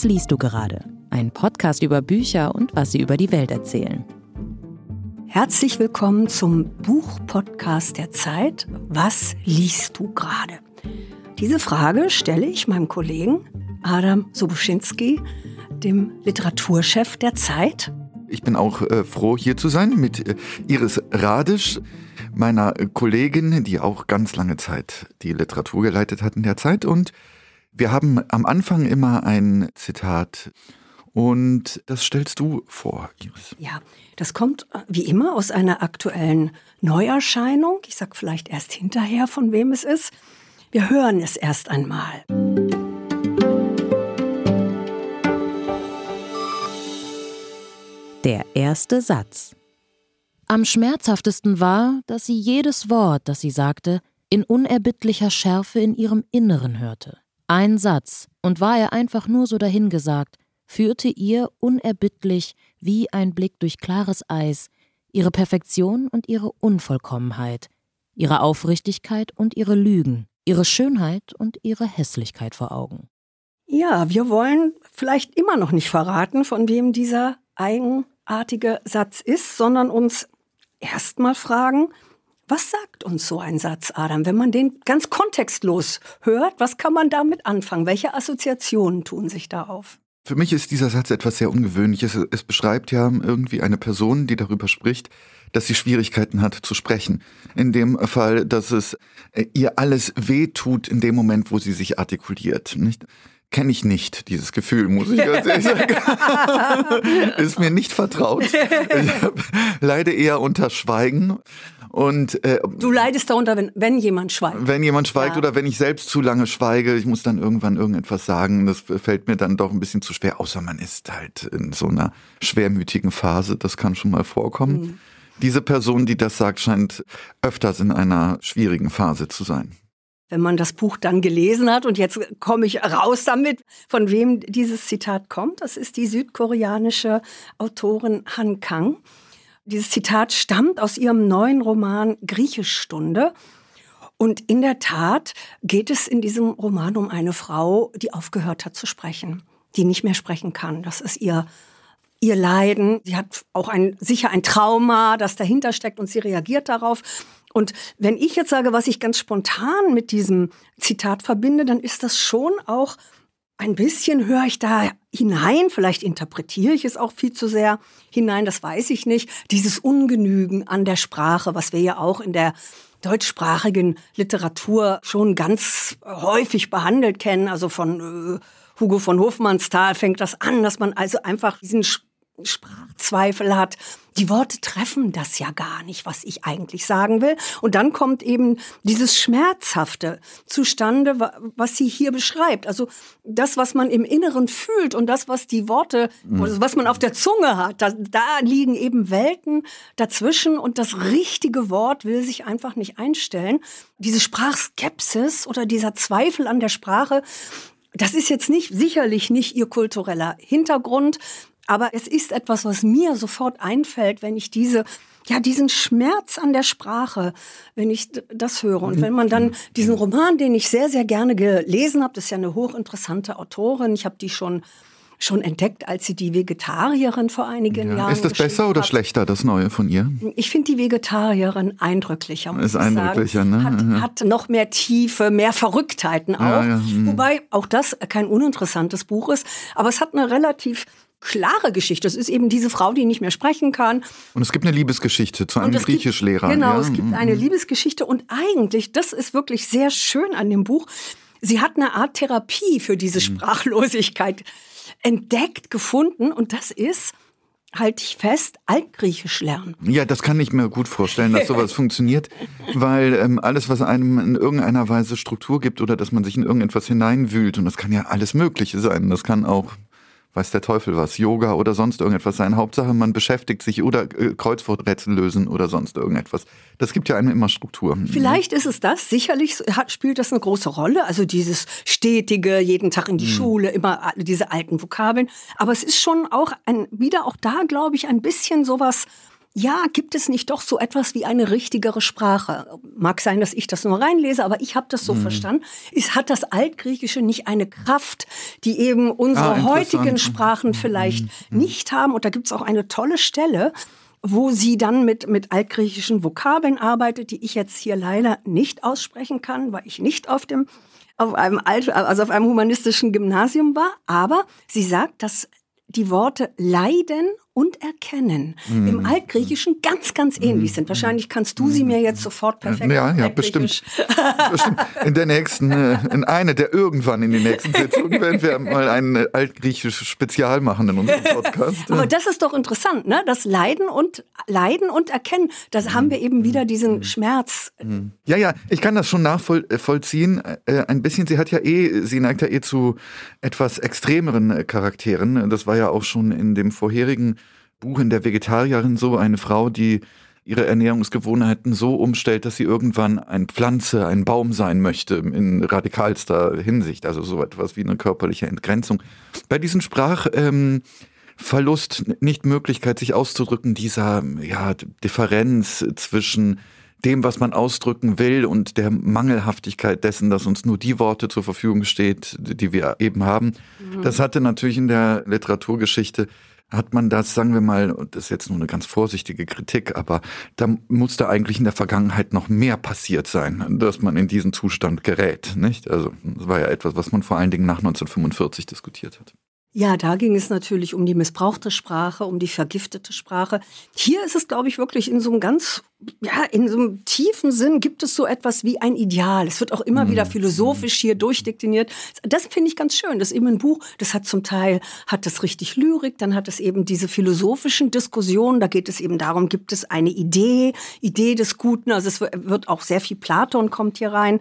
Was liest du gerade? Ein Podcast über Bücher und was sie über die Welt erzählen. Herzlich willkommen zum Buchpodcast der Zeit. Was liest du gerade? Diese Frage stelle ich meinem Kollegen Adam Sobuschinski, dem Literaturchef der Zeit. Ich bin auch äh, froh, hier zu sein mit äh, Iris Radisch, meiner Kollegin, die auch ganz lange Zeit die Literatur geleitet hat in der Zeit. Und wir haben am Anfang immer ein Zitat. Und das stellst du vor, Iris. Ja, das kommt äh, wie immer aus einer aktuellen Neuerscheinung. Ich sag vielleicht erst hinterher, von wem es ist. Wir hören es erst einmal. Der erste Satz. Am schmerzhaftesten war, dass sie jedes Wort, das sie sagte, in unerbittlicher Schärfe in ihrem Inneren hörte. Ein Satz, und war er einfach nur so dahingesagt, führte ihr unerbittlich wie ein Blick durch klares Eis ihre Perfektion und ihre Unvollkommenheit, ihre Aufrichtigkeit und ihre Lügen, ihre Schönheit und ihre Hässlichkeit vor Augen. Ja, wir wollen vielleicht immer noch nicht verraten, von wem dieser eigenartige Satz ist, sondern uns erstmal fragen, was sagt uns so ein Satz, Adam, wenn man den ganz kontextlos hört? Was kann man damit anfangen? Welche Assoziationen tun sich da auf? Für mich ist dieser Satz etwas sehr Ungewöhnliches. Es beschreibt ja irgendwie eine Person, die darüber spricht, dass sie Schwierigkeiten hat zu sprechen. In dem Fall, dass es äh, ihr alles wehtut in dem Moment, wo sie sich artikuliert. Nicht? Kenne ich nicht, dieses Gefühl, muss ich ganz ehrlich sagen. ist mir nicht vertraut. Ich leide eher unter Schweigen. Und, äh, du leidest darunter, wenn, wenn jemand schweigt. Wenn jemand schweigt ja. oder wenn ich selbst zu lange schweige, ich muss dann irgendwann irgendetwas sagen. Das fällt mir dann doch ein bisschen zu schwer, außer man ist halt in so einer schwermütigen Phase. Das kann schon mal vorkommen. Mhm. Diese Person, die das sagt, scheint öfters in einer schwierigen Phase zu sein wenn man das Buch dann gelesen hat. Und jetzt komme ich raus damit, von wem dieses Zitat kommt. Das ist die südkoreanische Autorin Han Kang. Dieses Zitat stammt aus ihrem neuen Roman Griechischstunde. Und in der Tat geht es in diesem Roman um eine Frau, die aufgehört hat zu sprechen, die nicht mehr sprechen kann. Das ist ihr ihr Leiden. Sie hat auch ein, sicher ein Trauma, das dahinter steckt und sie reagiert darauf. Und wenn ich jetzt sage, was ich ganz spontan mit diesem Zitat verbinde, dann ist das schon auch ein bisschen höre ich da hinein, vielleicht interpretiere ich es auch viel zu sehr hinein, das weiß ich nicht, dieses Ungenügen an der Sprache, was wir ja auch in der deutschsprachigen Literatur schon ganz häufig behandelt kennen, also von äh, Hugo von Hofmannsthal fängt das an, dass man also einfach diesen Sprachzweifel hat. Die Worte treffen das ja gar nicht, was ich eigentlich sagen will. Und dann kommt eben dieses Schmerzhafte zustande, was sie hier beschreibt. Also das, was man im Inneren fühlt und das, was die Worte, mhm. was man auf der Zunge hat, da, da liegen eben Welten dazwischen und das richtige Wort will sich einfach nicht einstellen. Diese Sprachskepsis oder dieser Zweifel an der Sprache, das ist jetzt nicht, sicherlich nicht ihr kultureller Hintergrund. Aber es ist etwas, was mir sofort einfällt, wenn ich diese ja, diesen Schmerz an der Sprache, wenn ich das höre. Und wenn man dann diesen Roman, den ich sehr, sehr gerne gelesen habe, das ist ja eine hochinteressante Autorin, ich habe die schon schon entdeckt, als sie die Vegetarierin vor einigen ja. Jahren. Ist das besser oder hat. schlechter, das Neue von ihr? Ich finde die Vegetarierin eindrücklicher. Ist eindrücklicher, sagen. ne? Hat, hat, noch mehr Tiefe, mehr Verrücktheiten auch. Ja, ja. Mhm. Wobei auch das kein uninteressantes Buch ist. Aber es hat eine relativ klare Geschichte. Es ist eben diese Frau, die nicht mehr sprechen kann. Und es gibt eine Liebesgeschichte zu einem Griechischlehrer. Genau, ja. es gibt eine mhm. Liebesgeschichte und eigentlich, das ist wirklich sehr schön an dem Buch, sie hat eine Art Therapie für diese mhm. Sprachlosigkeit entdeckt, gefunden und das ist halte ich fest, Altgriechisch lernen. Ja, das kann ich mir gut vorstellen, dass sowas funktioniert, weil ähm, alles, was einem in irgendeiner Weise Struktur gibt oder dass man sich in irgendetwas hineinwühlt, und das kann ja alles Mögliche sein, das kann auch weiß der Teufel was, Yoga oder sonst irgendetwas sein. Hauptsache, man beschäftigt sich oder äh, Kreuzworträtsel lösen oder sonst irgendetwas. Das gibt ja einem immer Struktur. Vielleicht ist es das. Sicherlich hat, spielt das eine große Rolle. Also dieses stetige, jeden Tag in die mhm. Schule, immer diese alten Vokabeln. Aber es ist schon auch ein, wieder auch da, glaube ich, ein bisschen sowas ja, gibt es nicht doch so etwas wie eine richtigere Sprache? Mag sein, dass ich das nur reinlese, aber ich habe das so mhm. verstanden. Ist, hat das Altgriechische nicht eine Kraft, die eben unsere ah, heutigen Sprachen vielleicht mhm. nicht haben? Und da gibt es auch eine tolle Stelle, wo sie dann mit, mit altgriechischen Vokabeln arbeitet, die ich jetzt hier leider nicht aussprechen kann, weil ich nicht auf dem auf einem Alt, also auf einem humanistischen Gymnasium war, aber sie sagt, dass die Worte leiden und erkennen mhm. im Altgriechischen ganz, ganz ähnlich sind. Wahrscheinlich kannst du sie mir jetzt sofort perfekt Ja, ja, bestimmt. bestimmt. In der nächsten, äh, in einer der irgendwann in den nächsten Sitzungen werden wir mal ein altgriechisches Spezial machen in unserem Podcast. Aber das ist doch interessant, ne? Das Leiden und Leiden und Erkennen, da haben wir eben wieder diesen mhm. Schmerz. Mhm. Ja, ja, ich kann das schon nachvollziehen. Äh, ein bisschen, sie hat ja eh, sie neigt ja eh zu etwas extremeren Charakteren. Das war ja auch schon in dem vorherigen Buch in der Vegetarierin so, eine Frau, die ihre Ernährungsgewohnheiten so umstellt, dass sie irgendwann eine Pflanze, ein Baum sein möchte, in radikalster Hinsicht, also so etwas wie eine körperliche Entgrenzung. Bei diesem Sprachverlust, ähm, nicht Möglichkeit, sich auszudrücken, dieser ja, Differenz zwischen dem, was man ausdrücken will und der Mangelhaftigkeit dessen, dass uns nur die Worte zur Verfügung steht, die wir eben haben. Mhm. Das hatte natürlich in der Literaturgeschichte hat man das, sagen wir mal, das ist jetzt nur eine ganz vorsichtige Kritik, aber da musste eigentlich in der Vergangenheit noch mehr passiert sein, dass man in diesen Zustand gerät, nicht? Also, das war ja etwas, was man vor allen Dingen nach 1945 diskutiert hat. Ja, da ging es natürlich um die missbrauchte Sprache, um die vergiftete Sprache. Hier ist es, glaube ich, wirklich in so einem ganz, ja, in so einem tiefen Sinn gibt es so etwas wie ein Ideal. Es wird auch immer mhm. wieder philosophisch hier durchdekliniert. Das finde ich ganz schön. Das ist eben ein Buch, das hat zum Teil, hat das richtig Lyrik, dann hat es eben diese philosophischen Diskussionen. Da geht es eben darum, gibt es eine Idee, Idee des Guten. Also es wird auch sehr viel Platon kommt hier rein.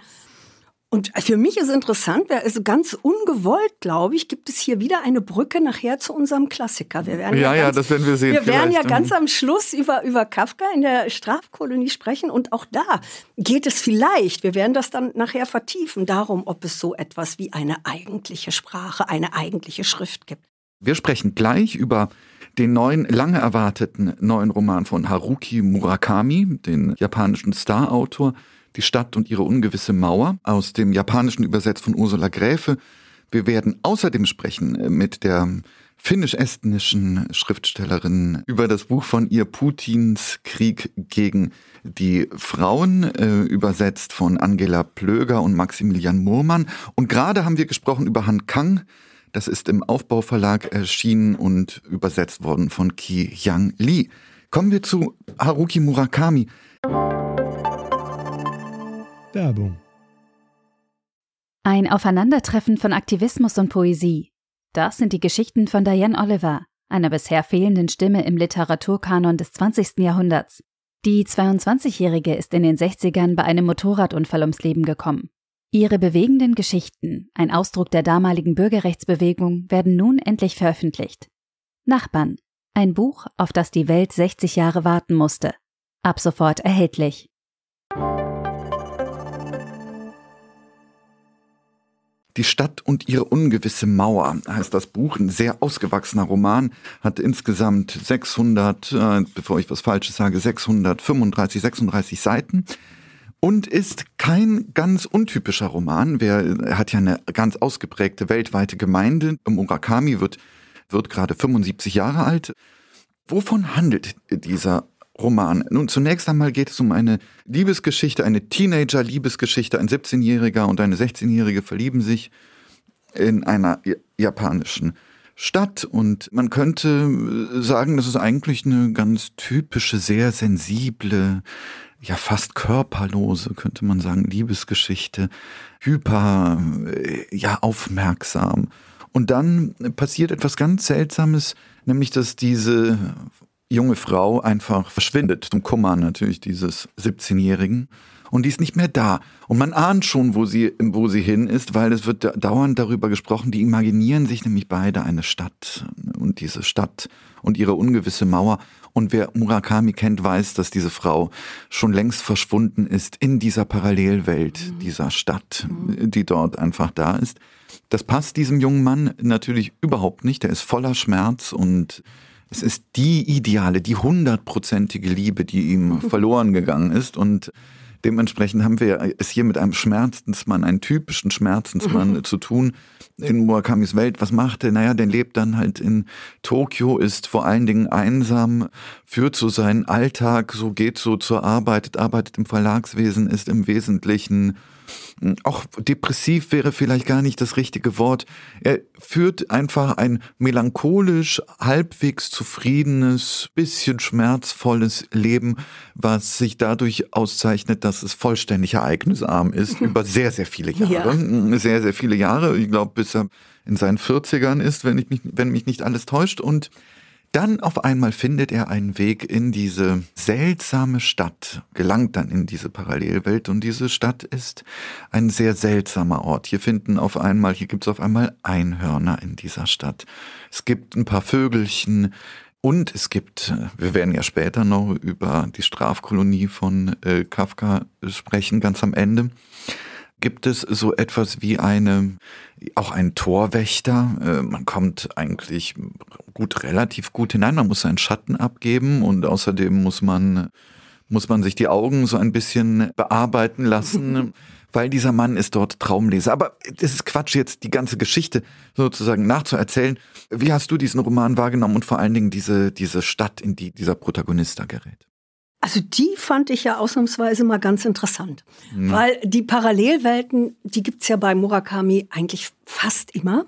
Und für mich ist interessant, also ganz ungewollt, glaube ich, gibt es hier wieder eine Brücke nachher zu unserem Klassiker. Wir werden ja, ja, ganz, ja das werden wir sehen. Wir werden ja ganz am Schluss über, über Kafka in der Strafkolonie sprechen und auch da geht es vielleicht, wir werden das dann nachher vertiefen, darum, ob es so etwas wie eine eigentliche Sprache, eine eigentliche Schrift gibt. Wir sprechen gleich über den neuen, lange erwarteten neuen Roman von Haruki Murakami, den japanischen Starautor. Die Stadt und ihre ungewisse Mauer aus dem Japanischen übersetzt von Ursula Gräfe. Wir werden außerdem sprechen äh, mit der finnisch-estnischen Schriftstellerin über das Buch von ihr Putins Krieg gegen die Frauen, äh, übersetzt von Angela Plöger und Maximilian Murmann. Und gerade haben wir gesprochen über Han Kang. Das ist im Aufbauverlag erschienen und übersetzt worden von Ki Yang Lee. Kommen wir zu Haruki Murakami. Werbung. Ein Aufeinandertreffen von Aktivismus und Poesie. Das sind die Geschichten von Diane Oliver, einer bisher fehlenden Stimme im Literaturkanon des 20. Jahrhunderts. Die 22-Jährige ist in den 60ern bei einem Motorradunfall ums Leben gekommen. Ihre bewegenden Geschichten, ein Ausdruck der damaligen Bürgerrechtsbewegung, werden nun endlich veröffentlicht. Nachbarn, ein Buch, auf das die Welt 60 Jahre warten musste. Ab sofort erhältlich. Die Stadt und ihre ungewisse Mauer heißt das Buch. Ein sehr ausgewachsener Roman, hat insgesamt 600, äh, bevor ich was Falsches sage, 635, 36 Seiten und ist kein ganz untypischer Roman. er hat ja eine ganz ausgeprägte weltweite Gemeinde. Murakami wird, wird gerade 75 Jahre alt. Wovon handelt dieser Roman. Nun, zunächst einmal geht es um eine Liebesgeschichte, eine Teenager-Liebesgeschichte. Ein 17-Jähriger und eine 16-Jährige verlieben sich in einer japanischen Stadt und man könnte sagen, das ist eigentlich eine ganz typische, sehr sensible, ja fast körperlose, könnte man sagen, Liebesgeschichte, hyper, ja aufmerksam. Und dann passiert etwas ganz Seltsames, nämlich dass diese junge Frau einfach verschwindet, zum Kummer natürlich dieses 17-Jährigen. Und die ist nicht mehr da. Und man ahnt schon, wo sie, wo sie hin ist, weil es wird dauernd darüber gesprochen. Die imaginieren sich nämlich beide eine Stadt und diese Stadt und ihre ungewisse Mauer. Und wer Murakami kennt, weiß, dass diese Frau schon längst verschwunden ist in dieser Parallelwelt mhm. dieser Stadt, die dort einfach da ist. Das passt diesem jungen Mann natürlich überhaupt nicht. Er ist voller Schmerz und es ist die ideale, die hundertprozentige Liebe, die ihm verloren gegangen ist und Dementsprechend haben wir es hier mit einem Schmerzensmann, einem typischen Schmerzensmann mhm. zu tun in Murakami's Welt. Was macht er? Naja, der lebt dann halt in Tokio, ist vor allen Dingen einsam, führt so seinen Alltag, so geht so zur Arbeit, arbeitet im Verlagswesen, ist im Wesentlichen auch depressiv wäre vielleicht gar nicht das richtige Wort. Er führt einfach ein melancholisch, halbwegs zufriedenes, bisschen schmerzvolles Leben, was sich dadurch auszeichnet, dass es vollständig ereignisarm ist, über sehr, sehr viele Jahre. Ja. Sehr, sehr viele Jahre. Ich glaube, bis er in seinen 40ern ist, wenn, ich mich, wenn mich nicht alles täuscht. Und dann auf einmal findet er einen Weg in diese seltsame Stadt, gelangt dann in diese Parallelwelt und diese Stadt ist ein sehr seltsamer Ort. Hier finden auf einmal, hier gibt es auf einmal Einhörner in dieser Stadt. Es gibt ein paar Vögelchen, und es gibt, wir werden ja später noch über die Strafkolonie von äh, Kafka sprechen, ganz am Ende gibt es so etwas wie eine, auch einen Torwächter. Äh, man kommt eigentlich gut, relativ gut hinein. Man muss seinen Schatten abgeben und außerdem muss man, muss man sich die Augen so ein bisschen bearbeiten lassen. weil dieser Mann ist dort Traumleser. Aber das ist Quatsch, jetzt die ganze Geschichte sozusagen nachzuerzählen. Wie hast du diesen Roman wahrgenommen und vor allen Dingen diese, diese Stadt, in die dieser Protagonist da gerät? Also die fand ich ja ausnahmsweise mal ganz interessant, mhm. weil die Parallelwelten, die gibt's ja bei Murakami eigentlich fast immer.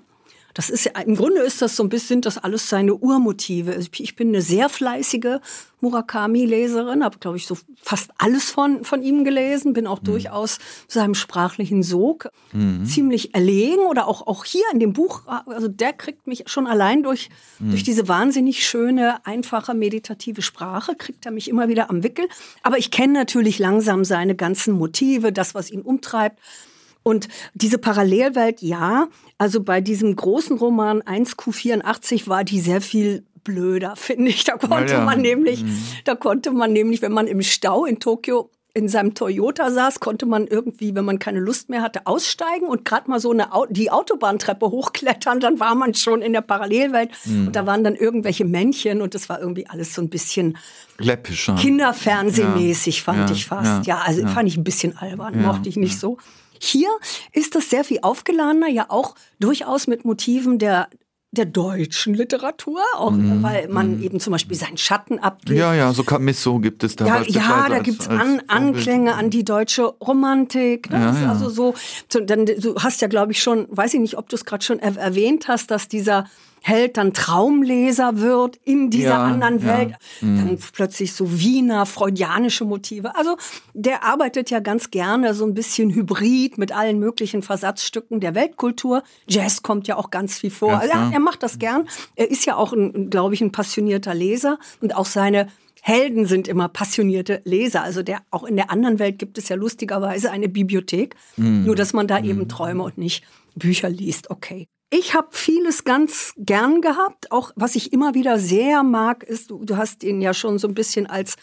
Das ist ja, im Grunde ist das so ein bisschen, das alles seine Urmotive. Ich bin eine sehr fleißige Murakami-Leserin, habe, glaube ich, so fast alles von, von ihm gelesen, bin auch mhm. durchaus seinem sprachlichen Sog mhm. ziemlich erlegen oder auch, auch hier in dem Buch, also der kriegt mich schon allein durch, mhm. durch diese wahnsinnig schöne, einfache, meditative Sprache, kriegt er mich immer wieder am Wickel. Aber ich kenne natürlich langsam seine ganzen Motive, das, was ihn umtreibt. Und diese Parallelwelt, ja, also bei diesem großen Roman 1Q84 war die sehr viel blöder, finde ich. Da konnte ja. man nämlich, mhm. da konnte man nämlich, wenn man im Stau in Tokio in seinem Toyota saß, konnte man irgendwie, wenn man keine Lust mehr hatte, aussteigen und gerade mal so eine Au die Autobahntreppe hochklettern, dann war man schon in der Parallelwelt mhm. und da waren dann irgendwelche Männchen und das war irgendwie alles so ein bisschen läppischer. Kinderfernsehmäßig ja. fand ich fast. Ja, also fand ich ein bisschen albern, mochte ich nicht so. Hier ist das sehr viel aufgeladener, ja auch durchaus mit Motiven der der deutschen Literatur, auch mm, weil man mm. eben zum Beispiel seinen Schatten abgibt. Ja, ja, so Camisso gibt es da. Ja, ja da gibt es an, Anklänge an die deutsche Romantik. Ne? Ja, ja. Also so, dann, du hast ja, glaube ich, schon, weiß ich nicht, ob du es gerade schon erwähnt hast, dass dieser Held dann Traumleser wird in dieser ja, anderen Welt. Ja. Dann mhm. plötzlich so Wiener, freudianische Motive. Also der arbeitet ja ganz gerne so ein bisschen hybrid mit allen möglichen Versatzstücken der Weltkultur. Jazz kommt ja auch ganz viel vor. Also er, er macht das gern. Er ist ja auch, glaube ich, ein passionierter Leser und auch seine Helden sind immer passionierte Leser. Also der, auch in der anderen Welt gibt es ja lustigerweise eine Bibliothek. Mm. Nur, dass man da mm. eben Träume und nicht Bücher liest. Okay. Ich habe vieles ganz gern gehabt. Auch was ich immer wieder sehr mag, ist, du, du hast ihn ja schon so ein bisschen als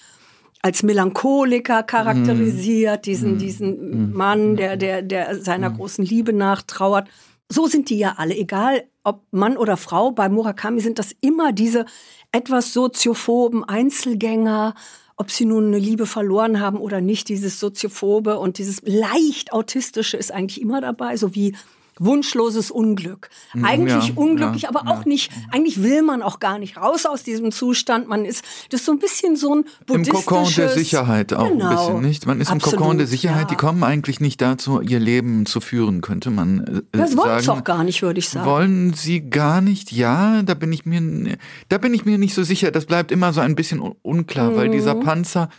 als Melancholiker charakterisiert, mm. diesen, mm. diesen mm. Mann, der, der, der seiner großen Liebe nachtrauert. So sind die ja alle, egal ob Mann oder Frau. Bei Murakami sind das immer diese etwas soziophoben Einzelgänger, ob sie nun eine Liebe verloren haben oder nicht, dieses soziophobe und dieses leicht autistische ist eigentlich immer dabei, so wie wunschloses Unglück. Mhm, eigentlich ja, unglücklich, ja, aber ja. auch nicht, eigentlich will man auch gar nicht raus aus diesem Zustand. Man ist, das ist so ein bisschen so ein buddhistisches... Im Kokon der Sicherheit auch genau, ein bisschen, nicht? Man ist absolut, im Kokon der Sicherheit, die kommen eigentlich nicht dazu, ihr Leben zu führen, könnte man äh, Das wollen sie auch gar nicht, würde ich sagen. Wollen sie gar nicht? Ja, da bin ich mir, da bin ich mir nicht so sicher. Das bleibt immer so ein bisschen unklar, mhm. weil dieser Panzer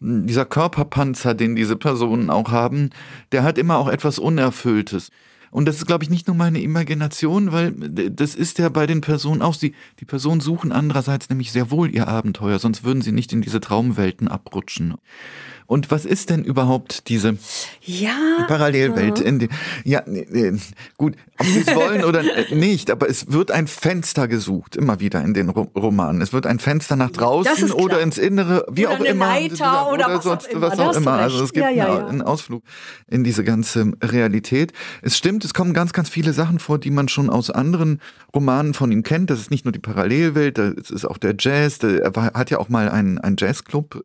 dieser Körperpanzer, den diese Personen auch haben, der hat immer auch etwas Unerfülltes. Und das ist, glaube ich, nicht nur meine Imagination, weil das ist ja bei den Personen auch, die, die Personen suchen andererseits nämlich sehr wohl ihr Abenteuer, sonst würden sie nicht in diese Traumwelten abrutschen. Und was ist denn überhaupt diese ja, Parallelwelt? In die, ja, gut, ob sie es wollen oder nicht, aber es wird ein Fenster gesucht, immer wieder in den Romanen. Es wird ein Fenster nach draußen oder ins Innere, wie oder auch immer. Leiter oder, oder was sonst, auch immer. was auch immer. Also es gibt ja, ja, ja. einen Ausflug in diese ganze Realität. Es stimmt, es kommen ganz, ganz viele Sachen vor, die man schon aus anderen Romanen von ihm kennt. Das ist nicht nur die Parallelwelt, das ist auch der Jazz. Er hat ja auch mal einen, einen Jazzclub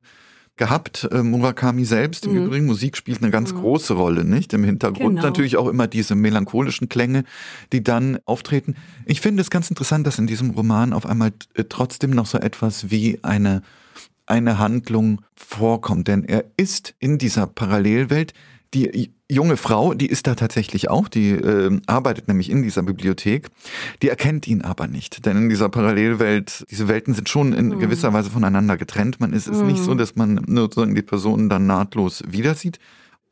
gehabt, äh, Murakami selbst. Im mhm. Übrigen, Musik spielt eine ganz mhm. große Rolle, nicht? Im Hintergrund genau. natürlich auch immer diese melancholischen Klänge, die dann auftreten. Ich finde es ganz interessant, dass in diesem Roman auf einmal äh, trotzdem noch so etwas wie eine, eine Handlung vorkommt. Denn er ist in dieser Parallelwelt die junge Frau, die ist da tatsächlich auch, die äh, arbeitet nämlich in dieser Bibliothek, die erkennt ihn aber nicht. Denn in dieser Parallelwelt, diese Welten sind schon in mhm. gewisser Weise voneinander getrennt. Man ist es mhm. nicht so, dass man sozusagen die Personen dann nahtlos wieder sieht.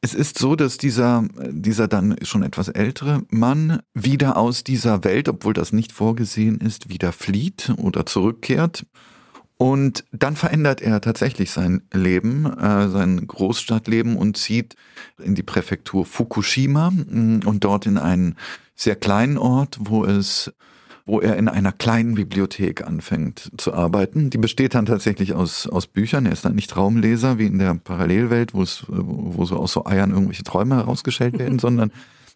Es ist so, dass dieser, dieser dann schon etwas ältere Mann wieder aus dieser Welt, obwohl das nicht vorgesehen ist, wieder flieht oder zurückkehrt und dann verändert er tatsächlich sein Leben, äh, sein Großstadtleben und zieht in die Präfektur Fukushima mm, und dort in einen sehr kleinen Ort, wo es wo er in einer kleinen Bibliothek anfängt zu arbeiten. Die besteht dann tatsächlich aus, aus Büchern. Er ist dann nicht Traumleser wie in der Parallelwelt, wo es, wo so aus so Eiern irgendwelche Träume herausgestellt werden, sondern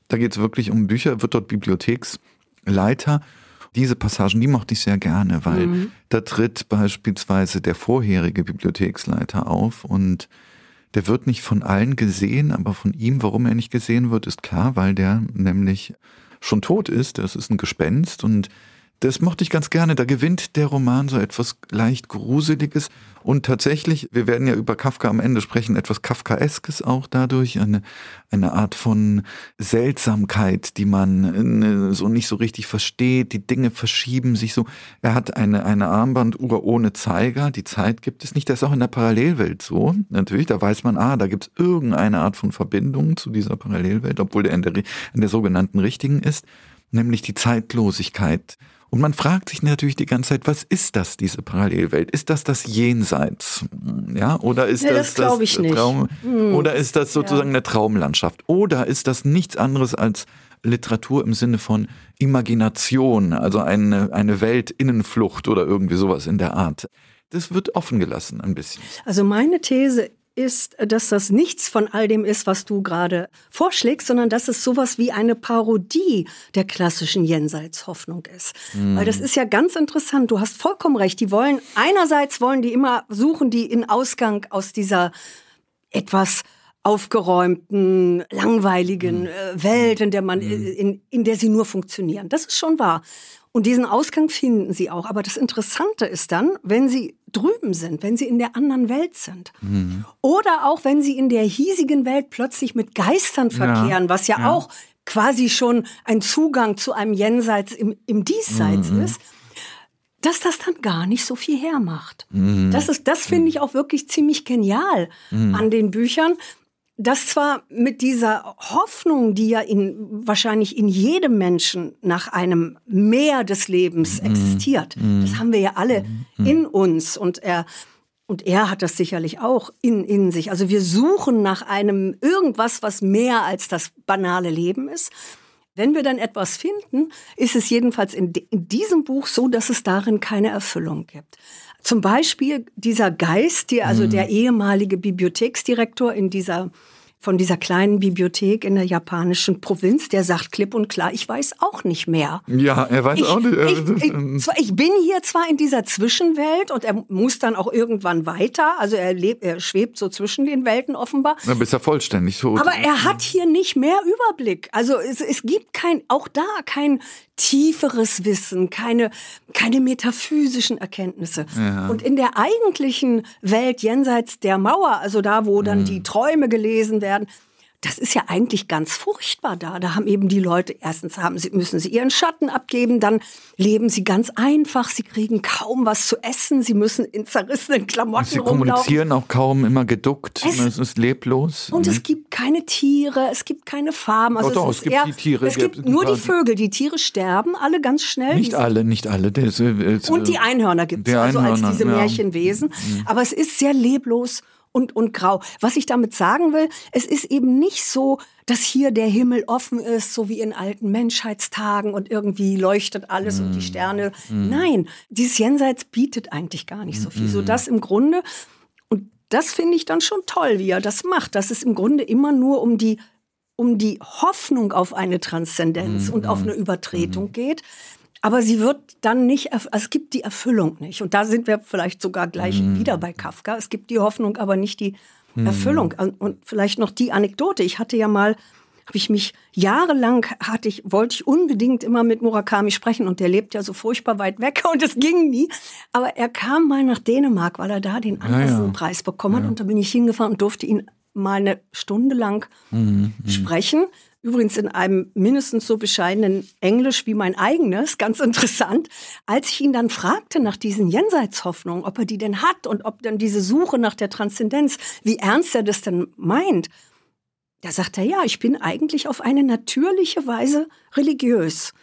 da geht es wirklich um Bücher, wird dort Bibliotheksleiter diese Passagen, die mochte ich sehr gerne, weil mhm. da tritt beispielsweise der vorherige Bibliotheksleiter auf und der wird nicht von allen gesehen, aber von ihm, warum er nicht gesehen wird, ist klar, weil der nämlich schon tot ist. Das ist ein Gespenst und das mochte ich ganz gerne. Da gewinnt der Roman so etwas leicht Gruseliges. Und tatsächlich, wir werden ja über Kafka am Ende sprechen, etwas Kafkaeskes auch dadurch, eine, eine Art von Seltsamkeit, die man äh, so nicht so richtig versteht. Die Dinge verschieben sich so. Er hat eine, eine Armbanduhr ohne Zeiger. Die Zeit gibt es nicht. Das ist auch in der Parallelwelt so. Natürlich, da weiß man, ah, da gibt es irgendeine Art von Verbindung zu dieser Parallelwelt, obwohl er in der, in der sogenannten richtigen ist, nämlich die Zeitlosigkeit und man fragt sich natürlich die ganze Zeit, was ist das, diese Parallelwelt? Ist das das Jenseits? Ja, oder ist nee, das, das, das Traum, hm. oder ist das sozusagen ja. eine Traumlandschaft? Oder ist das nichts anderes als Literatur im Sinne von Imagination, also eine, eine Weltinnenflucht oder irgendwie sowas in der Art? Das wird offen gelassen ein bisschen. Also meine These ist, dass das nichts von all dem ist, was du gerade vorschlägst, sondern dass es sowas wie eine Parodie der klassischen Jenseitshoffnung ist. Mhm. Weil das ist ja ganz interessant. Du hast vollkommen recht. Die wollen, einerseits wollen die immer suchen, die in Ausgang aus dieser etwas aufgeräumten, langweiligen mhm. äh, Welt, in der man, mhm. in, in der sie nur funktionieren. Das ist schon wahr. Und diesen Ausgang finden sie auch. Aber das Interessante ist dann, wenn sie drüben sind, wenn sie in der anderen Welt sind. Mhm. Oder auch, wenn sie in der hiesigen Welt plötzlich mit Geistern verkehren, ja. was ja, ja, auch quasi schon ein Zugang zu einem Jenseits im, im Diesseits mhm. ist dass das dann gar nicht so viel hermacht. Mhm. Das ist, das finde ich auch wirklich ziemlich genial mhm. an den Büchern, das zwar mit dieser Hoffnung, die ja in, wahrscheinlich in jedem Menschen nach einem Mehr des Lebens mhm. existiert, mm. das haben wir ja alle mm. in uns und er, und er hat das sicherlich auch in, in sich. Also wir suchen nach einem irgendwas, was mehr als das banale Leben ist. Wenn wir dann etwas finden, ist es jedenfalls in, in diesem Buch so, dass es darin keine Erfüllung gibt. Zum Beispiel dieser Geist, die, also mhm. der ehemalige Bibliotheksdirektor in dieser von dieser kleinen Bibliothek in der japanischen Provinz, der sagt klipp und klar, ich weiß auch nicht mehr. Ja, er weiß ich, auch nicht. Ich, ich, ich, bin hier zwar in dieser Zwischenwelt und er muss dann auch irgendwann weiter, also er, lebt, er schwebt so zwischen den Welten offenbar. Dann bist er vollständig tot. Aber er hat hier nicht mehr Überblick. Also es, es gibt kein, auch da kein tieferes Wissen, keine, keine metaphysischen Erkenntnisse. Ja. Und in der eigentlichen Welt jenseits der Mauer, also da, wo dann mhm. die Träume gelesen werden, das ist ja eigentlich ganz furchtbar da. Da haben eben die Leute, erstens haben sie, müssen sie ihren Schatten abgeben, dann leben sie ganz einfach, sie kriegen kaum was zu essen, sie müssen in zerrissenen Klamotten Sie kommunizieren auch kaum immer geduckt, es, es ist leblos. Und es gibt keine Tiere, es gibt keine Farben. Also doch, es, es gibt eher, die Tiere. Es gibt nur die Vögel, die Tiere sterben, alle ganz schnell. Nicht alle, nicht alle. Das, das, und die Einhörner gibt es, also als diese ja. Märchenwesen. Mhm. Aber es ist sehr leblos und, und grau. Was ich damit sagen will, es ist eben nicht so, dass hier der Himmel offen ist, so wie in alten Menschheitstagen und irgendwie leuchtet alles mm. und die mm. Sterne. Mm. Nein, dieses Jenseits bietet eigentlich gar nicht so viel. Mm. So das im Grunde, und das finde ich dann schon toll, wie er das macht, dass es im Grunde immer nur um die um die Hoffnung auf eine Transzendenz Mhm. und auf eine Übertretung geht. Aber sie wird dann nicht, erf- es gibt die Erfüllung nicht. Und da sind wir vielleicht sogar gleich Mhm. wieder bei Kafka. Es gibt die Hoffnung, aber nicht die Erfüllung. Und- vielleicht noch die Anekdote. Ich hatte ja mal, habe ich mich jahrelang hatte ich, wollte ich unbedingt immer mit Murakami sprechen und der lebt ja so furchtbar weit weg und es ging nie. Aber er kam mal nach Dänemark, weil er da den ja. Andersen-Preis bekommen hat und da bin ich hingefahren und durfte ihn mal eine Stunde lang sprechen. Übrigens in einem mindestens so bescheidenen Englisch wie mein eigenes, ganz interessant. Als ich ihn dann fragte nach diesen Jenseitshoffnungen, ob er die denn hat und ob dann diese Suche nach der Transzendenz, wie ernst er das denn meint, da sagt er, ja, ich bin eigentlich auf eine natürliche Weise religiös.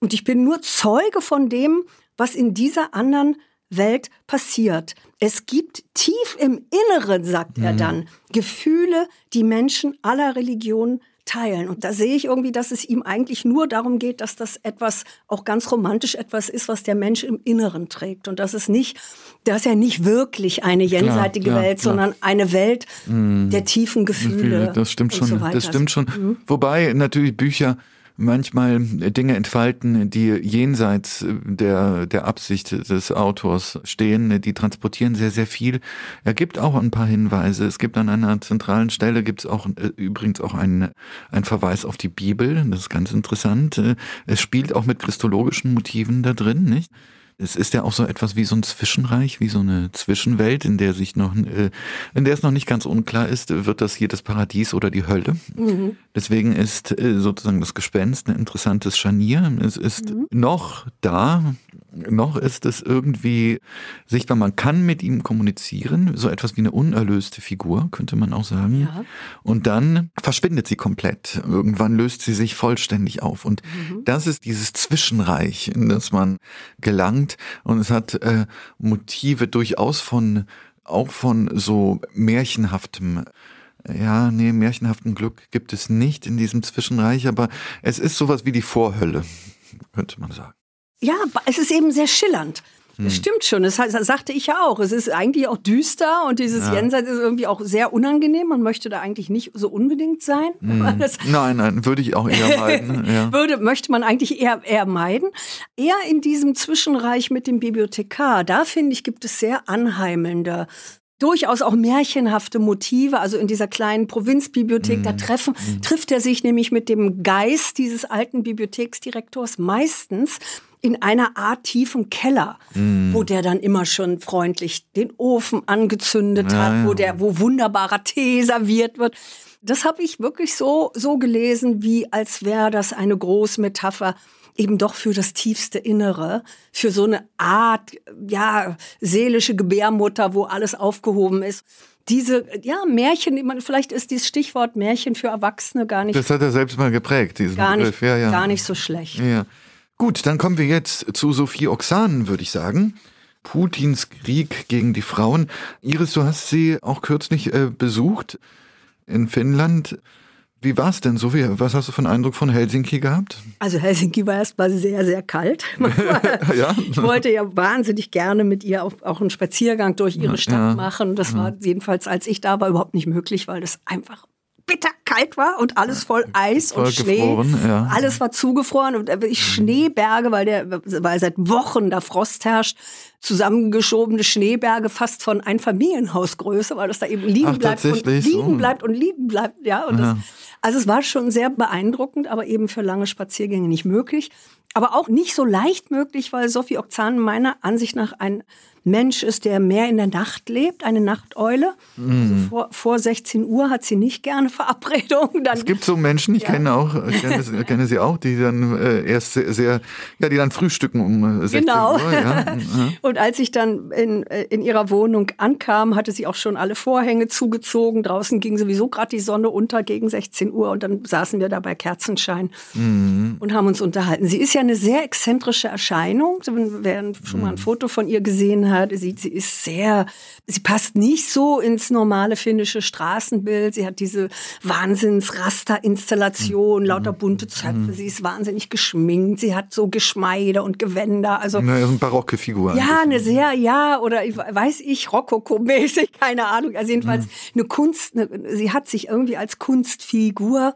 Und ich bin nur Zeuge von dem, was in dieser anderen Welt passiert. Es gibt tief im Inneren, sagt er dann, Gefühle, die Menschen aller Religionen teilen. Und da sehe ich irgendwie, dass es ihm eigentlich nur darum geht, dass das etwas, auch ganz romantisch etwas ist, was der Mensch im Inneren trägt. Und dass es nicht, dass er nicht wirklich eine jenseitige klar, Welt, klar. sondern eine Welt der tiefen Gefühle. Das stimmt schon. So das stimmt schon. Wobei natürlich Bücher manchmal Dinge entfalten, die jenseits der, der Absicht des Autors stehen. Die transportieren sehr, sehr viel. Er gibt auch ein paar Hinweise. Es gibt an einer zentralen Stelle gibt es auch äh, übrigens auch einen, einen Verweis auf die Bibel. Das ist ganz interessant. Äh, Es spielt auch mit christologischen Motiven da drin, nicht? Es ist ja auch so etwas wie so ein Zwischenreich, wie so eine Zwischenwelt, in der sich noch, äh, in der es noch nicht ganz unklar ist, wird das hier das Paradies oder die Hölle. Deswegen ist äh, sozusagen das Gespenst ein interessantes Scharnier. Es ist noch da, noch ist es irgendwie sichtbar. Man kann mit ihm kommunizieren, so etwas wie eine unerlöste Figur, könnte man auch sagen. Ja. Und dann verschwindet sie komplett. Irgendwann löst sie sich vollständig auf. Und das ist dieses Zwischenreich, in das man gelangt. Und es hat äh, Motive durchaus von, auch von so märchenhaftem ja, nee, märchenhaften Glück gibt es nicht in diesem Zwischenreich, aber es ist sowas wie die Vorhölle, könnte man sagen. Ja, es ist eben sehr schillernd. Hm. Das stimmt schon. Das, sagte ich ja auch. Es ist eigentlich auch düster und dieses Ja. Jenseits ist irgendwie auch sehr unangenehm. Man möchte da eigentlich nicht so unbedingt sein. Hm. Nein, nein, würde ich auch eher meiden. Ja. würde, möchte man eigentlich eher, eher meiden. Eher in diesem Zwischenreich mit dem Bibliothekar. Da finde ich, gibt es sehr anheimelnde durchaus auch märchenhafte Motive, also in dieser kleinen Provinzbibliothek, da treffen, trifft er sich nämlich mit dem Geist dieses alten Bibliotheksdirektors meistens in einer Art tiefen Keller, wo der dann immer schon freundlich den Ofen angezündet Ja, hat, ja. wo der, wo wunderbarer Tee serviert wird. Das habe ich wirklich so, so gelesen, wie als wäre das eine Großmetapher eben doch für das tiefste Innere, für so eine Art, ja, seelische Gebärmutter, wo alles aufgehoben ist. Diese, ja, Märchen, vielleicht ist dieses Stichwort Märchen für Erwachsene gar nicht, Das hat er selbst mal geprägt, diesen gar nicht, Begriff. Ja, ja. gar nicht so schlecht. Ja. Gut, dann kommen wir jetzt zu Sophie Oksanen, würde ich sagen. Putins Krieg gegen die Frauen. Iris, du hast sie auch kürzlich äh, besucht in Finnland. Wie war es denn, Sophie? Was hast du für einen Eindruck von Helsinki gehabt? Also Helsinki war erst mal sehr, sehr kalt. ja. Ich wollte ja wahnsinnig gerne mit ihr auch, auch einen Spaziergang durch ihre Stadt Ja. machen. Das war jedenfalls, als ich da war, überhaupt nicht möglich, weil das einfach bitterkalt war und alles voll Eis Voll und Schnee. ja. Alles war zugefroren und wirklich Schneeberge, weil der, weil seit Wochen da Frost herrscht, zusammengeschobene Schneeberge fast von Einfamilienhausgröße, weil das da eben liegen Ach, bleibt und liegen So. bleibt und liegen bleibt, ja. Und Ja. Das, also es war schon sehr beeindruckend, aber eben für lange Spaziergänge nicht möglich. Aber auch nicht so leicht möglich, weil Sophie Okzan meiner Ansicht nach ein Mensch ist, der mehr in der Nacht lebt, eine Nachteule. Mhm. Also vor, vor 16 Uhr hat sie nicht gerne Verabredungen. Dann Es gibt so Menschen, ich Ja. kenne auch, ich kenne, kenne sie auch, die dann äh, erst sehr, sehr, ja, die dann frühstücken um äh, 16 Genau. Uhr. Ja. Mhm. Und als ich dann in, äh, in ihrer Wohnung ankam, hatte sie auch schon alle Vorhänge zugezogen. Draußen ging sowieso gerade die Sonne unter gegen 16 Uhr und dann saßen wir da bei Kerzenschein und haben uns unterhalten. Sie ist ja eine sehr exzentrische Erscheinung. Wer schon mal ein Foto von ihr gesehen hat, sieht, sie ist sehr, sie passt nicht so ins normale finnische Straßenbild. Sie hat diese Wahnsinns-Raster-Installation, lauter bunte Zöpfe. Sie ist wahnsinnig geschminkt. Sie hat so Geschmeide und Gewänder. Also Na, so eine barocke Figur. ja, eine sehr, ja, oder weiß ich, Rokoko-mäßig, keine Ahnung. Also jedenfalls eine Kunst, eine, sie hat sich irgendwie als Kunstfigur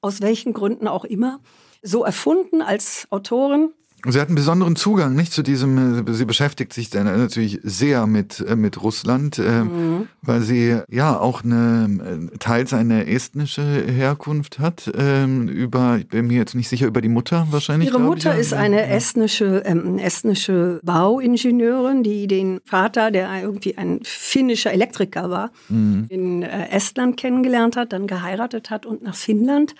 aus welchen Gründen auch immer, so erfunden als Autorin. Sie hat einen besonderen Zugang nicht zu diesem, äh, sie beschäftigt sich dann natürlich sehr mit, äh, mit Russland, äh, mhm. weil sie ja auch eine, teils eine estnische Herkunft hat, ähm, über, ich bin mir jetzt nicht sicher, über die Mutter wahrscheinlich. Ihre Mutter ich, ist eine estnische, ähm, estnische Bauingenieurin, die den Vater, der irgendwie ein finnischer Elektriker war, mhm. in Estland kennengelernt hat, dann geheiratet hat und nach Finnland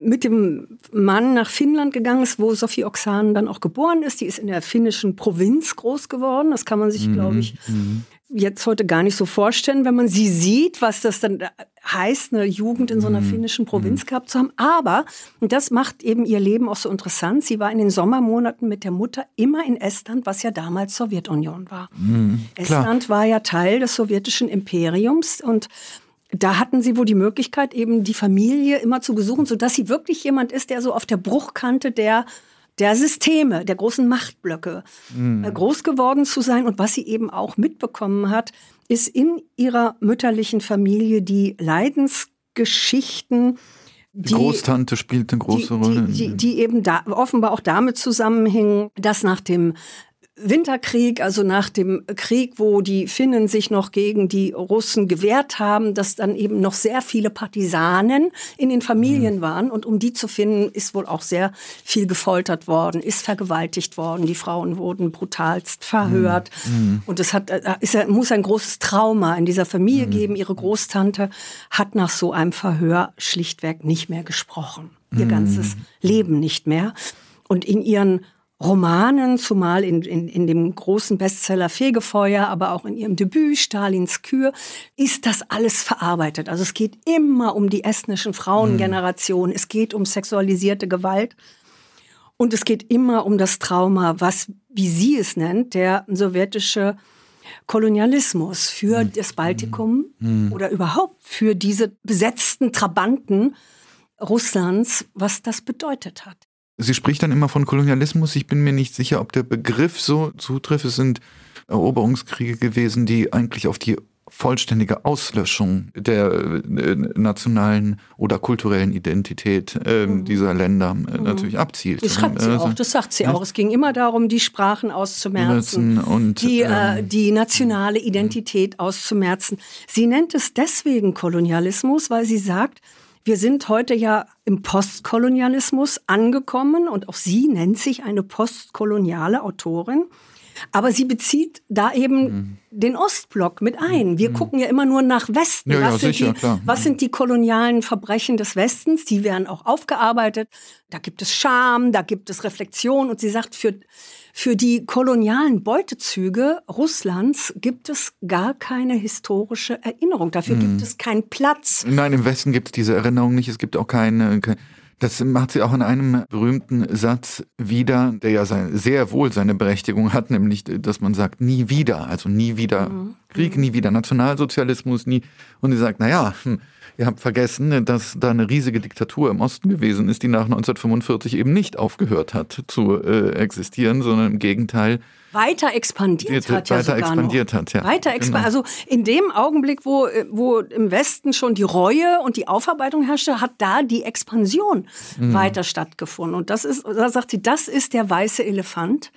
mit dem Mann nach Finnland gegangen ist, wo Sophie Oksanen dann auch geboren ist. Die ist in der finnischen Provinz groß geworden. Das kann man sich, mhm. glaube ich, mhm. jetzt heute gar nicht so vorstellen, wenn man sie sieht, was das dann heißt, eine Jugend in so einer mhm. finnischen Provinz mhm. gehabt zu haben. Aber, und das macht eben ihr Leben auch so interessant, sie war in den Sommermonaten mit der Mutter immer in Estland, was ja damals Sowjetunion war. Mhm, Estland war ja Teil des sowjetischen Imperiums und da hatten sie wohl die Möglichkeit, eben die Familie immer zu besuchen, sodass sie wirklich jemand ist, der so auf der Bruchkante der der Systeme, der großen Machtblöcke mhm. groß geworden zu sein. Und was sie eben auch mitbekommen hat, ist in ihrer mütterlichen Familie die Leidensgeschichten. Die Großtante spielt eine große die, Rolle. Die, die, die eben da offenbar auch damit zusammenhängen, dass nach dem Winterkrieg, also nach dem Krieg, wo die Finnen sich noch gegen die Russen gewehrt haben, dass dann eben noch sehr viele Partisanen in den Familien mhm. waren. Und um die zu finden, ist wohl auch sehr viel gefoltert worden, ist vergewaltigt worden. Die Frauen wurden brutalst verhört. Mhm. mhm. Und es hat, äh, ist, muss ein großes Trauma in dieser Familie mhm. geben. Ihre Großtante hat nach so einem Verhör schlichtweg nicht mehr gesprochen. Ihr mhm. ganzes Leben nicht mehr. Und in ihren Romanen, zumal in, in, in dem großen Bestseller Fegefeuer, aber auch in ihrem Debüt Stalins Kür, ist das alles verarbeitet. Also es geht immer um die estnischen Frauengeneration, mhm. es geht um sexualisierte Gewalt und es geht immer um das Trauma, was, wie sie es nennt, der sowjetische Kolonialismus für mhm. das Baltikum mhm. oder überhaupt für diese besetzten Trabanten Russlands, was das bedeutet hat. Sie spricht dann immer von Kolonialismus. Ich bin mir nicht sicher, ob der Begriff so zutrifft. Es sind Eroberungskriege gewesen, die eigentlich auf die vollständige Auslöschung der äh, nationalen oder kulturellen Identität äh, mhm. dieser Länder äh, mhm. natürlich abzielt. Das schreibt sie also, auch, das sagt sie ja. auch. Es ging immer darum, die Sprachen auszumerzen, und, die, äh, ähm, die nationale Identität auszumerzen. Sie nennt es deswegen Kolonialismus, weil sie sagt, wir sind heute ja im Postkolonialismus angekommen und auch sie nennt sich eine postkoloniale Autorin. Aber sie bezieht da eben mhm. den Ostblock mit ein. Wir mhm. gucken ja immer nur nach Westen. Ja, was, ja, sind sicher, die, was sind die kolonialen Verbrechen des Westens? Die werden auch aufgearbeitet. Da gibt es Scham, da gibt es Reflexion. Und sie sagt, für, für die kolonialen Beutezüge Russlands gibt es gar keine historische Erinnerung. Dafür mhm. gibt es keinen Platz. Nein, im Westen gibt es diese Erinnerung nicht. Es gibt auch keine, keine das macht sie auch in einem berühmten Satz wieder, der ja sein, sehr wohl seine Berechtigung hat, nämlich, dass man sagt, nie wieder, also nie wieder mhm. Krieg, nie wieder Nationalsozialismus, nie. Und sie sagt, naja, hm, Ihr habt vergessen, dass da eine riesige Diktatur im Osten gewesen ist, die nach 1945 eben nicht aufgehört hat zu äh, existieren, sondern im Gegenteil weiter expandiert die, hat ja weiter expandiert noch. hat ja weiter expa genau. also in dem Augenblick wo wo im Westen schon die Reue und die Aufarbeitung herrschte hat da die Expansion mhm. weiter stattgefunden und das ist da sagt sie das ist der weiße Elefant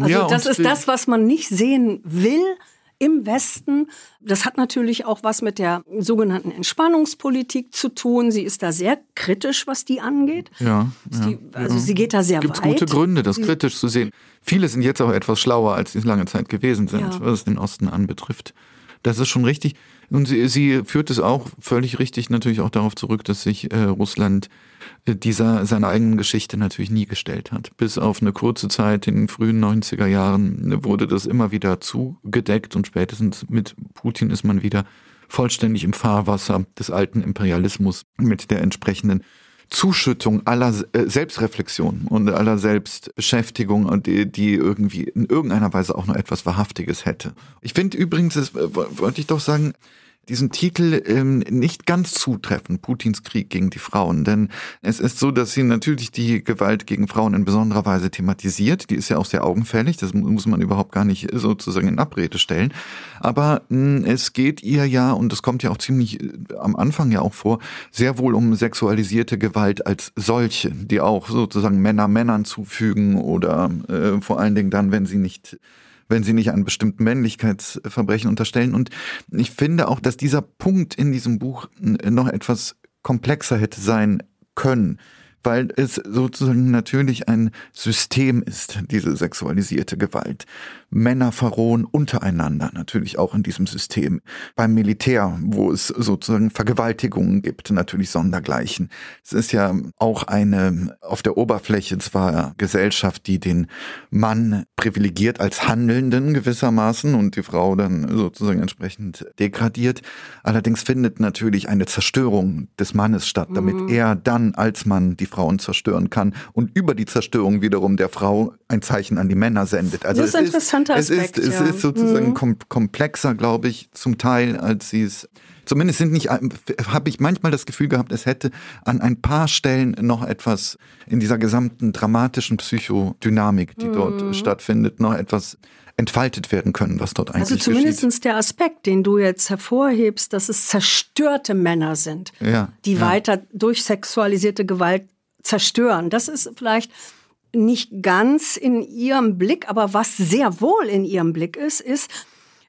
also ja, das ist das was man nicht sehen will im Westen. Das hat natürlich auch was mit der sogenannten Entspannungspolitik zu tun. Sie ist da sehr kritisch, was die angeht. Ja. Die, also ja. sie geht da sehr Gibt's weit. Es gute Gründe, das kritisch zu sehen. Viele sind jetzt auch etwas schlauer, als sie es lange Zeit gewesen sind, ja. was es den Osten anbetrifft. Das ist schon richtig. Und sie, sie führt es auch völlig richtig natürlich auch darauf zurück, dass sich äh, Russland äh, dieser seiner eigenen Geschichte natürlich nie gestellt hat. Bis auf eine kurze Zeit in den frühen 90er Jahren wurde das immer wieder zugedeckt und spätestens mit Putin ist man wieder vollständig im Fahrwasser des alten Imperialismus mit der entsprechenden Zuschüttung aller äh, Selbstreflexion und aller Selbstbeschäftigung, die, die irgendwie in irgendeiner Weise auch noch etwas Wahrhaftiges hätte. Ich finde übrigens, das wollte ich doch sagen, diesen Titel ähm, nicht ganz zutreffen, Putins Krieg gegen die Frauen. Denn es ist so, dass sie natürlich die Gewalt gegen Frauen in besonderer Weise thematisiert. Die ist ja auch sehr augenfällig, das muss man überhaupt gar nicht sozusagen in Abrede stellen. Aber mh, es geht ihr ja, und das kommt ja auch ziemlich äh, am Anfang ja auch vor, sehr wohl um sexualisierte Gewalt als solche, die auch sozusagen Männer Männern zufügen oder äh, vor allen Dingen dann, wenn sie nicht wenn sie nicht einen bestimmten Männlichkeitsverbrechen unterstellen. Und ich finde auch, dass dieser Punkt in diesem Buch noch etwas komplexer hätte sein können weil es sozusagen natürlich ein System ist, diese sexualisierte Gewalt. Männer verrohen untereinander, natürlich auch in diesem System. Beim Militär, wo es sozusagen Vergewaltigungen gibt, natürlich sondergleichen. Es ist ja auch eine auf der Oberfläche zwar Gesellschaft, die den Mann privilegiert als Handelnden gewissermaßen und die Frau dann sozusagen entsprechend degradiert. Allerdings findet natürlich eine Zerstörung des Mannes statt, damit mhm. er dann als Mann die Frauen zerstören kann und über die Zerstörung wiederum der Frau ein Zeichen an die Männer sendet. Also das ist ein interessanter Aspekt. Es ist, ja. es ist sozusagen mhm. komplexer, glaube ich, zum Teil, als sie es Zumindest sind nicht, habe ich manchmal das Gefühl gehabt, es hätte an ein paar Stellen noch etwas in dieser gesamten dramatischen Psychodynamik, die mhm. dort stattfindet, noch etwas entfaltet werden können, was dort eigentlich Also zumindest der Aspekt, den du jetzt hervorhebst, dass es zerstörte Männer sind, ja, die ja. weiter durch sexualisierte Gewalt zerstören. Das ist vielleicht nicht ganz in ihrem Blick, aber was sehr wohl in ihrem Blick ist, ist,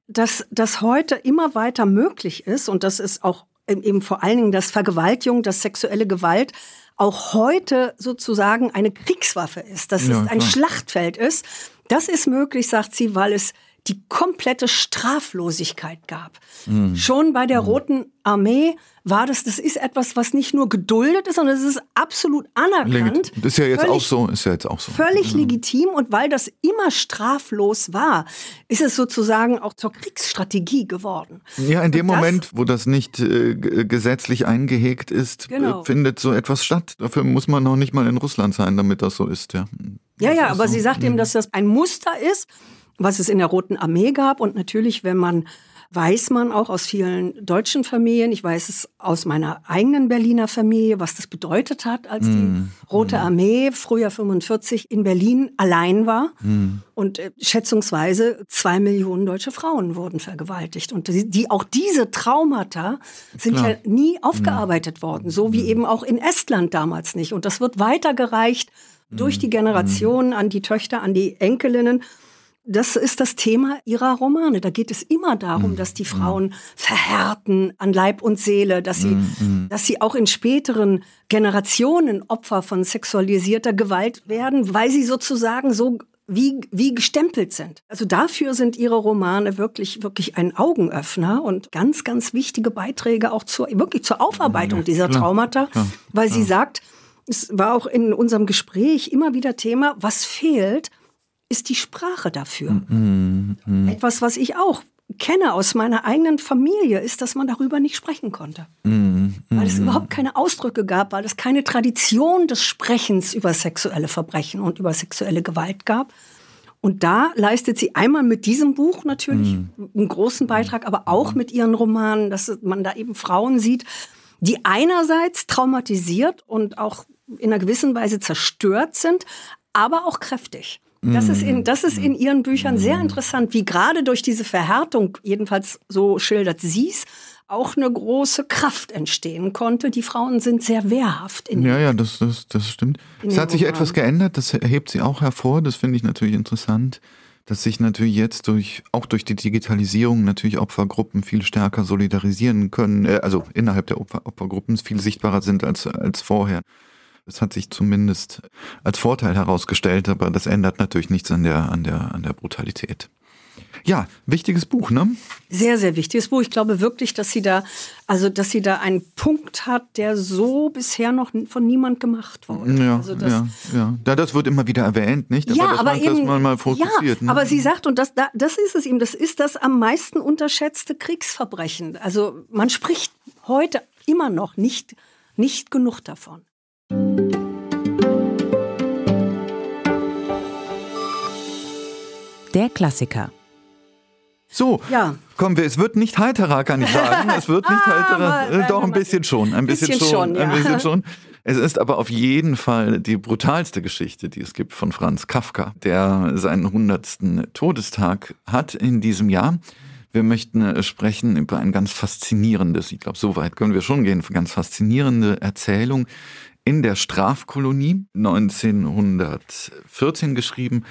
dass das heute immer weiter möglich ist und das ist auch eben vor allen Dingen das Vergewaltigung, das sexuelle Gewalt auch heute sozusagen eine Kriegswaffe ist, dass ja, es ein Schlachtfeld ist. Das ist möglich, sagt sie, weil es die komplette Straflosigkeit gab. Mhm. Schon bei der mhm. Roten Armee war das, das ist etwas, was nicht nur geduldet ist, sondern es ist absolut anerkannt. Das ist ja jetzt völlig, auch so, ist ja jetzt auch so. Völlig mhm. legitim und weil das immer straflos war, ist es sozusagen auch zur Kriegsstrategie geworden. Ja, in dem das, Moment, wo das nicht äh, gesetzlich eingehegt ist, äh, genau. findet so etwas statt. Dafür muss man noch nicht mal in Russland sein, damit das so ist, ja. Ja, ja, aber so. sie sagt eben, mhm. dass das ein Muster ist was es in der Roten Armee gab. Und natürlich, wenn man weiß man auch aus vielen deutschen Familien, ich weiß es aus meiner eigenen Berliner Familie, was das bedeutet hat, als mm. die Rote mm. Armee früher 45 in Berlin allein war. Mm. Und äh, schätzungsweise zwei Millionen deutsche Frauen wurden vergewaltigt. Und die, die auch diese Traumata sind Klar. ja nie aufgearbeitet worden, so wie eben auch in Estland damals nicht. Und das wird weitergereicht durch die Generationen an die Töchter, an die Enkelinnen das ist das Thema ihrer Romane. Da geht es immer darum, mm, dass die Frauen mm. verhärten an Leib und Seele, dass sie, mm, dass sie auch in späteren Generationen Opfer von sexualisierter Gewalt werden, weil sie sozusagen so wie, wie gestempelt sind. Also dafür sind ihre Romane wirklich, wirklich ein Augenöffner und ganz, ganz wichtige Beiträge auch zur, wirklich zur Aufarbeitung dieser Traumata, weil sie sagt, es war auch in unserem Gespräch immer wieder Thema, was fehlt, ist die Sprache dafür. Mm, mm, Etwas, was ich auch kenne aus meiner eigenen Familie, ist, dass man darüber nicht sprechen konnte. Mm, weil es überhaupt keine Ausdrücke gab, weil es keine Tradition des Sprechens über sexuelle Verbrechen und über sexuelle Gewalt gab. Und da leistet sie einmal mit diesem Buch natürlich einen großen Beitrag, aber auch mit ihren Romanen, dass man da eben Frauen sieht, die einerseits traumatisiert und auch in einer gewissen Weise zerstört sind, aber auch kräftig. Das ist, in, das ist in ihren Büchern sehr mm. interessant, wie gerade durch diese Verhärtung, jedenfalls so schildert sie es, auch eine große Kraft entstehen konnte. Die Frauen sind sehr wehrhaft. In ja, ja, das, das, das stimmt. Es hat sich etwas geändert, das hebt sie auch hervor, das finde ich natürlich interessant, dass sich natürlich jetzt durch, auch durch die Digitalisierung natürlich Opfergruppen viel stärker solidarisieren können, äh, also innerhalb der Opfer, Opfergruppen viel sichtbarer sind als, als vorher. Das hat sich zumindest als Vorteil herausgestellt, aber das ändert natürlich nichts an der, an der, an der Brutalität. Ja, wichtiges Buch, ne? Sehr, sehr wichtiges Buch. Ich glaube wirklich, dass sie da, also dass sie da einen Punkt hat, der so bisher noch von niemand gemacht wurde. Ja, also das, ja, ja. Da, das wird immer wieder erwähnt, nicht? Ja, aber, eben, man mal fokussiert. Ja, ne? aber sie sagt, und das, das ist es eben, das ist das am meisten unterschätzte Kriegsverbrechen. Also man spricht heute immer noch nicht, nicht genug davon. Der Klassiker. So, Ja. kommen wir. Es wird nicht heiterer, kann ich sagen. Es wird nicht Ah, heiterer. mal- Äh, Doch, ein bisschen schon. Ein bisschen, bisschen schon. schon, Ein ja. bisschen schon. Es ist aber auf jeden Fall die brutalste Geschichte, die es gibt von Franz Kafka, der seinen 100. Todestag hat in diesem Jahr. Wir möchten äh, sprechen über ein ganz faszinierendes, ich glaube, so weit können wir schon gehen, ganz faszinierende Erzählung in der Strafkolonie, 1914 geschrieben,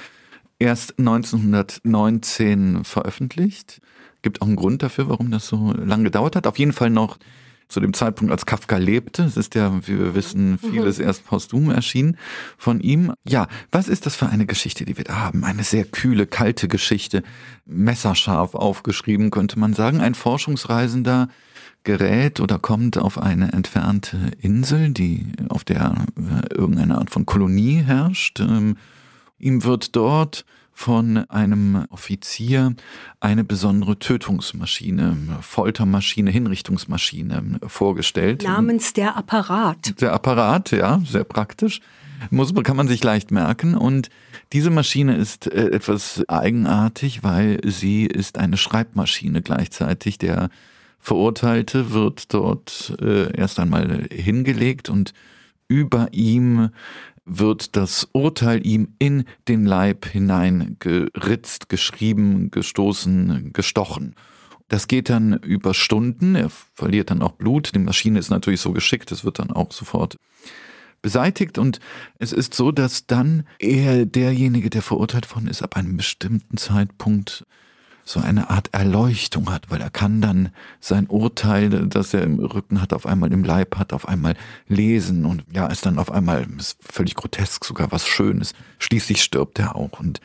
erst 1919 veröffentlicht. Gibt auch einen Grund dafür, warum das so lange gedauert hat. Auf jeden Fall noch zu dem Zeitpunkt, als Kafka lebte. Es ist ja, wie wir wissen, vieles erst posthum erschienen von ihm. Ja, was ist das für eine Geschichte, die wir da haben? Eine sehr kühle, kalte Geschichte, messerscharf aufgeschrieben, könnte man sagen. Ein Forschungsreisender gerät oder kommt auf eine entfernte Insel, die auf der äh, irgendeine Art von Kolonie herrscht. Ihm wird dort von einem Offizier eine besondere Tötungsmaschine, Foltermaschine, Hinrichtungsmaschine vorgestellt. Namens der Apparat. Der Apparat, ja, sehr praktisch. Muss, kann man sich leicht merken. Und diese Maschine ist äh, etwas eigenartig, weil sie ist eine Schreibmaschine gleichzeitig. Der Verurteilte wird dort äh, erst einmal hingelegt und über ihm wird das Urteil ihm in den Leib hineingeritzt, geschrieben, gestoßen, gestochen. Das geht dann über Stunden, er verliert dann auch Blut, die Maschine ist natürlich so geschickt, es wird dann auch sofort beseitigt. Und es ist so, dass dann er derjenige, der verurteilt worden ist, ab einem bestimmten Zeitpunkt so eine Art Erleuchtung hat, weil er kann dann sein Urteil, das er im Rücken hat, auf einmal im Leib hat, auf einmal lesen und ja, ist dann auf einmal ist völlig grotesk, sogar was Schönes. Schließlich stirbt er auch und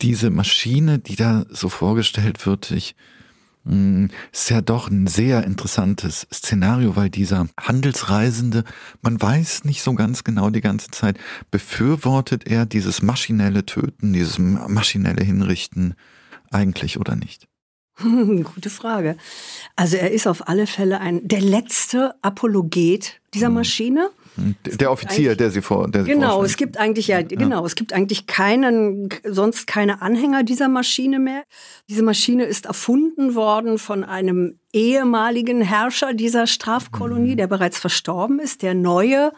diese Maschine, die da so vorgestellt wird, ich mh, ist ja doch ein sehr interessantes Szenario, weil dieser Handelsreisende, man weiß nicht so ganz genau die ganze Zeit, befürwortet er dieses maschinelle Töten, dieses maschinelle Hinrichten eigentlich oder nicht? Gute Frage. Also er ist auf alle Fälle ein der letzte Apologet dieser Maschine. Der Offizier, der sie vor, der sie Genau, vorstellt. es gibt eigentlich ja, genau, es gibt eigentlich keinen, sonst keine Anhänger dieser Maschine mehr. Diese Maschine ist erfunden worden von einem ehemaligen Herrscher dieser Strafkolonie, der bereits verstorben ist. Der neue,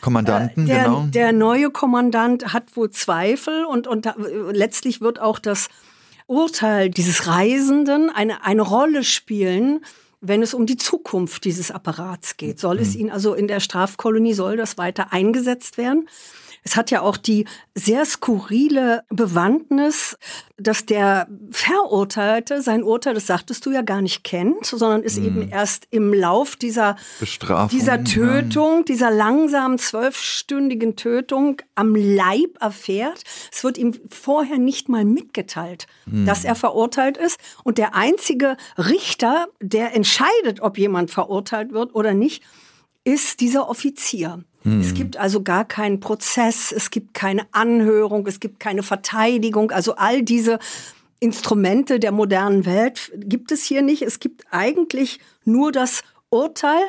Kommandanten, der, genau. der neue Kommandant hat wohl Zweifel und, und da, letztlich wird auch das Urteil dieses Reisenden eine, eine Rolle spielen, wenn es um die Zukunft dieses Apparats geht. Soll es ihn also in der Strafkolonie, soll das weiter eingesetzt werden? Es hat ja auch die sehr skurrile Bewandtnis, dass der Verurteilte sein Urteil, das sagtest du ja gar nicht kennt, sondern ist eben erst im Lauf dieser, Bestrafung, dieser ja. Tötung, dieser langsamen zwölfstündigen Tötung am Leib erfährt. Es wird ihm vorher nicht mal mitgeteilt, dass er verurteilt ist. Und der einzige Richter, der entscheidet, ob jemand verurteilt wird oder nicht, ist dieser Offizier. Es gibt also gar keinen Prozess, es gibt keine Anhörung, es gibt keine Verteidigung. Also all diese Instrumente der modernen Welt gibt es hier nicht. Es gibt eigentlich nur das Urteil.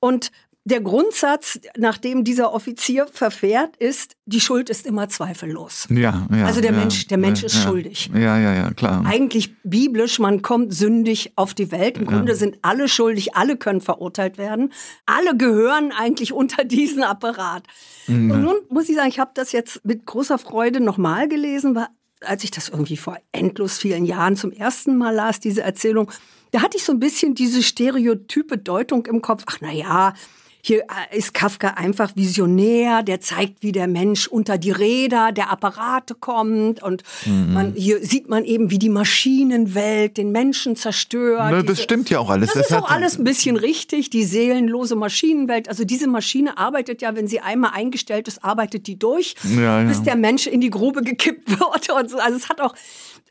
Und der Grundsatz, nach dem dieser Offizier verfährt, ist, die Schuld ist immer zweifellos. Ja, ja, Also der ja, Mensch- der Mensch ja, ist ja. schuldig. Ja, ja, ja, klar. Eigentlich biblisch, man kommt sündig auf die Welt. Im Grunde sind alle schuldig, alle können verurteilt werden. Alle gehören eigentlich unter diesen Apparat. Mhm. Und nun muss ich sagen, ich habe das jetzt mit großer Freude nochmal gelesen, weil als ich das irgendwie vor endlos vielen Jahren zum ersten Mal las, diese Erzählung, da hatte ich so ein bisschen diese stereotype Deutung im Kopf. Ach na ja, hier äh, ist Kafka einfach visionär, der zeigt, wie der Mensch unter die Räder der Apparate kommt und Mhm. man, hier sieht man eben, wie die Maschinenwelt den Menschen zerstört. Na, das Diese- stimmt ja auch alles. das Das ist auch alles ein bisschen richtig, die seelenlose Maschinenwelt. Also diese Maschine arbeitet ja, wenn sie einmal eingestellt ist, arbeitet die durch, Ja, ja. bis der Mensch in die Grube gekippt wird. Und so. Also es hat auch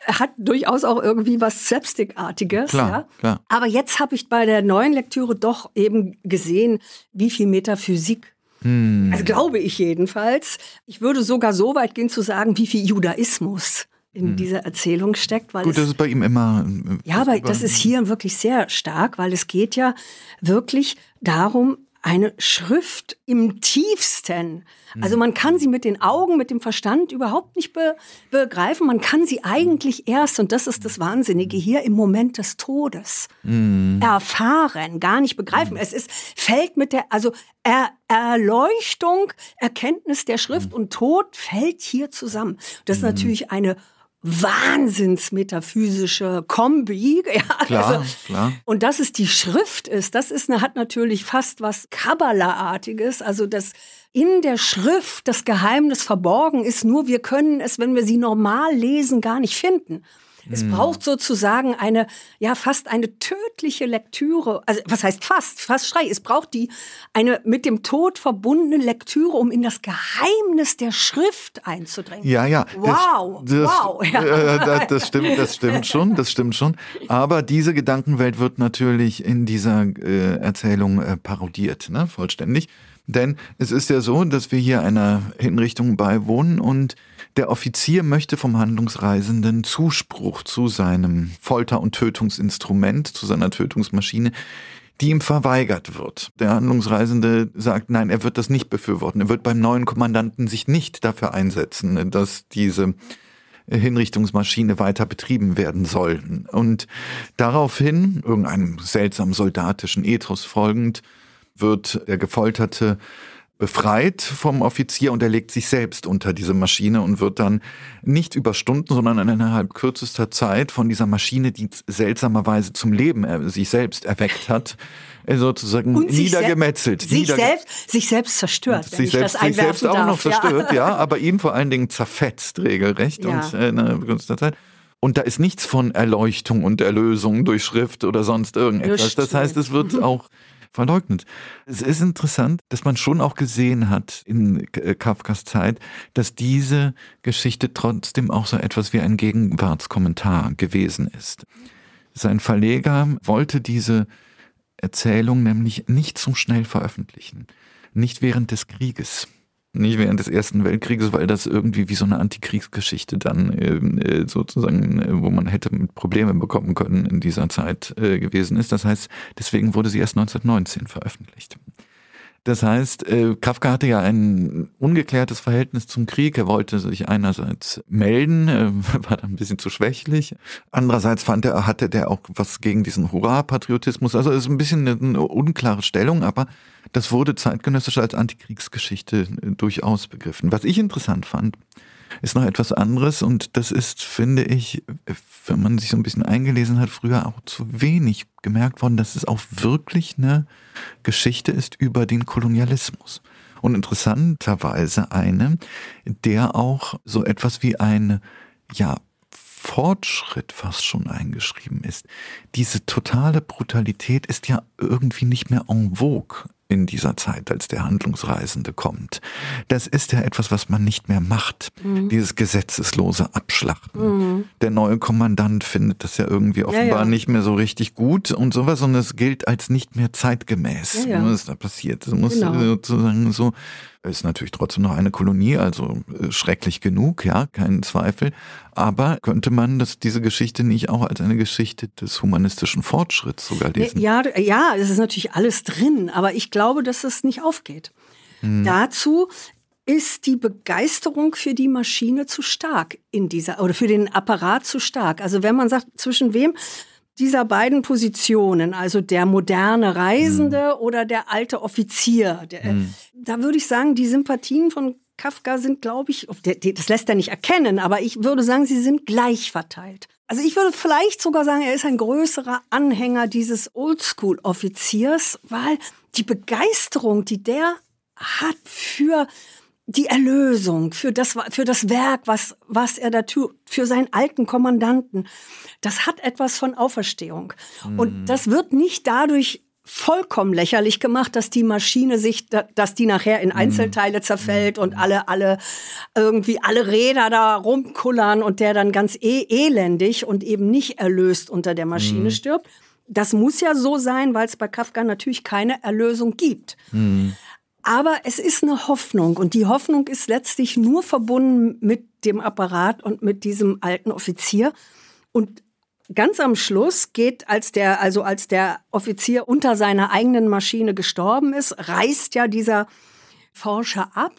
hat durchaus auch irgendwie was Slapstick-artiges. Klar, ja. klar. Aber jetzt habe ich bei der neuen Lektüre doch eben gesehen, wie viel Metaphysik Hm. also glaube ich jedenfalls. Ich würde sogar so weit gehen zu sagen, wie viel Judaismus in dieser Erzählung steckt, weil Hm. Gut, das ist bei ihm immer. äh, ja, aber das ist hier wirklich sehr stark, weil es geht ja wirklich darum, eine Schrift im tiefsten. Also man kann sie mit den Augen, mit dem Verstand überhaupt nicht be begreifen. Man kann sie eigentlich erst, und das ist das Wahnsinnige hier, im Moment des Todes mhm. erfahren, gar nicht begreifen. Es ist, fällt mit der, also er, Erleuchtung, Erkenntnis der Schrift und Tod fällt hier zusammen. Das ist natürlich eine wahnsinnsmetaphysische Kombi. Ja, klar, also, klar. Und dass es die Schrift ist, das ist, hat natürlich fast was Kabbala-artiges. Also dass in der Schrift das Geheimnis verborgen ist, nur wir können es, wenn wir sie normal lesen, gar nicht finden. Es hm. braucht sozusagen eine, ja, fast eine tödliche Lektüre. Also, was heißt fast? Fast schrei. Es braucht die, eine mit dem Tod verbundene Lektüre, um in das Geheimnis der Schrift einzudringen. Ja, ja. Wow. Das, das, wow. Ja. Äh, das stimmt, das stimmt schon, das stimmt schon. Aber diese Gedankenwelt wird natürlich in dieser äh, Erzählung äh, parodiert, ne, vollständig. Denn es ist ja so, dass wir hier einer Hinrichtung beiwohnen und der Offizier möchte vom Handlungsreisenden Zuspruch zu seinem Folter- und Tötungsinstrument, zu seiner Tötungsmaschine, die ihm verweigert wird. Der Handlungsreisende sagt, nein, er wird das nicht befürworten. Er wird beim neuen Kommandanten sich nicht dafür einsetzen, dass diese Hinrichtungsmaschine weiter betrieben werden soll. Und daraufhin, irgendeinem seltsamen soldatischen Ethos folgend, wird der Gefolterte befreit vom Offizier und er legt sich selbst unter diese Maschine und wird dann nicht über Stunden, sondern innerhalb kürzester Zeit von dieser Maschine, die seltsamerweise zum Leben sich selbst erweckt hat, äh, sozusagen und niedergemetzelt. Sich, niederge selbst, sich selbst zerstört, sich selbst, sich selbst auch darf, noch zerstört, ja. ja, aber ihn vor allen Dingen zerfetzt regelrecht ja. und äh, in einer kürzester Zeit. Und da ist nichts von Erleuchtung und Erlösung durch Schrift oder sonst irgendetwas. Das heißt, es wird auch verleugnet. Es ist interessant, dass man schon auch gesehen hat in äh, Kafkas Zeit, dass diese Geschichte trotzdem auch so etwas wie ein Gegenwartskommentar gewesen ist. Sein Verleger wollte diese Erzählung nämlich nicht so schnell veröffentlichen, nicht während des Krieges. Nicht während des Ersten Weltkrieges, weil das irgendwie wie so eine Antikriegsgeschichte dann ähm, äh, sozusagen, äh, wo man hätte mit Probleme bekommen können in dieser Zeit äh, gewesen ist. Das heißt, deswegen wurde sie erst 1919 veröffentlicht. Das heißt, äh, Kafka hatte ja ein ungeklärtes Verhältnis zum Krieg. Er wollte sich einerseits melden, äh, war dann ein bisschen zu schwächlich. Andererseits fand er, hatte der auch was gegen diesen Hurra-Patriotismus. Also ist ein bisschen eine unklare Stellung, aber das wurde zeitgenössisch als Antikriegsgeschichte äh, durchaus begriffen. Was ich interessant fand, ist noch etwas anderes und das ist, finde ich, wenn man sich so ein bisschen eingelesen hat, früher auch zu wenig gemerkt worden, dass es auch wirklich eine Geschichte ist über den Kolonialismus. Und interessanterweise eine, der auch so etwas wie eine, ja, Fortschritt fast schon eingeschrieben ist. Diese totale Brutalität ist ja irgendwie nicht mehr en vogue in dieser Zeit, als der Handlungsreisende kommt. Das ist ja etwas, was man nicht mehr macht. Mhm. Dieses gesetzeslose Abschlachten. Mhm. Der neue Kommandant findet das ja irgendwie offenbar ja, ja. nicht mehr so richtig gut und sowas, und es gilt als nicht mehr zeitgemäß, ja, was da passiert. Es muss genau. sozusagen so ist natürlich trotzdem noch eine Kolonie, also äh, schrecklich genug, ja, kein Zweifel. Aber könnte man das, diese Geschichte nicht auch als eine Geschichte des humanistischen Fortschritts sogar lesen? Ja, ja, es ist natürlich alles drin, aber ich glaube, dass es nicht aufgeht. Hm. Dazu ist die Begeisterung für die Maschine zu stark in dieser, oder für den Apparat zu stark. Also wenn man sagt, zwischen wem dieser beiden Positionen, also der moderne Reisende mhm. oder der alte Offizier, der, mhm. da würde ich sagen, die Sympathien von Kafka sind, glaube ich, das lässt er nicht erkennen, aber ich würde sagen, sie sind gleich verteilt. Also ich würde vielleicht sogar sagen, er ist ein größerer Anhänger dieses Oldschool-Offiziers, weil die Begeisterung, die der hat für die Erlösung, für das, für das Werk, was, was er da tut, für seinen alten Kommandanten, das hat etwas von Auferstehung. Mhm. Und das wird nicht dadurch vollkommen lächerlich gemacht, dass die Maschine sich, dass die nachher in mhm. Einzelteile zerfällt mhm. und alle, alle, irgendwie alle Räder da rumkullern und der dann ganz eh elendig und eben nicht erlöst unter der Maschine mhm. stirbt. Das muss ja so sein, weil es bei Kafka natürlich keine Erlösung gibt. Mhm. Aber es ist eine Hoffnung und die Hoffnung ist letztlich nur verbunden mit dem Apparat und mit diesem alten Offizier. Und ganz am Schluss geht, als der, also als der Offizier unter seiner eigenen Maschine gestorben ist, reist ja dieser Forscher ab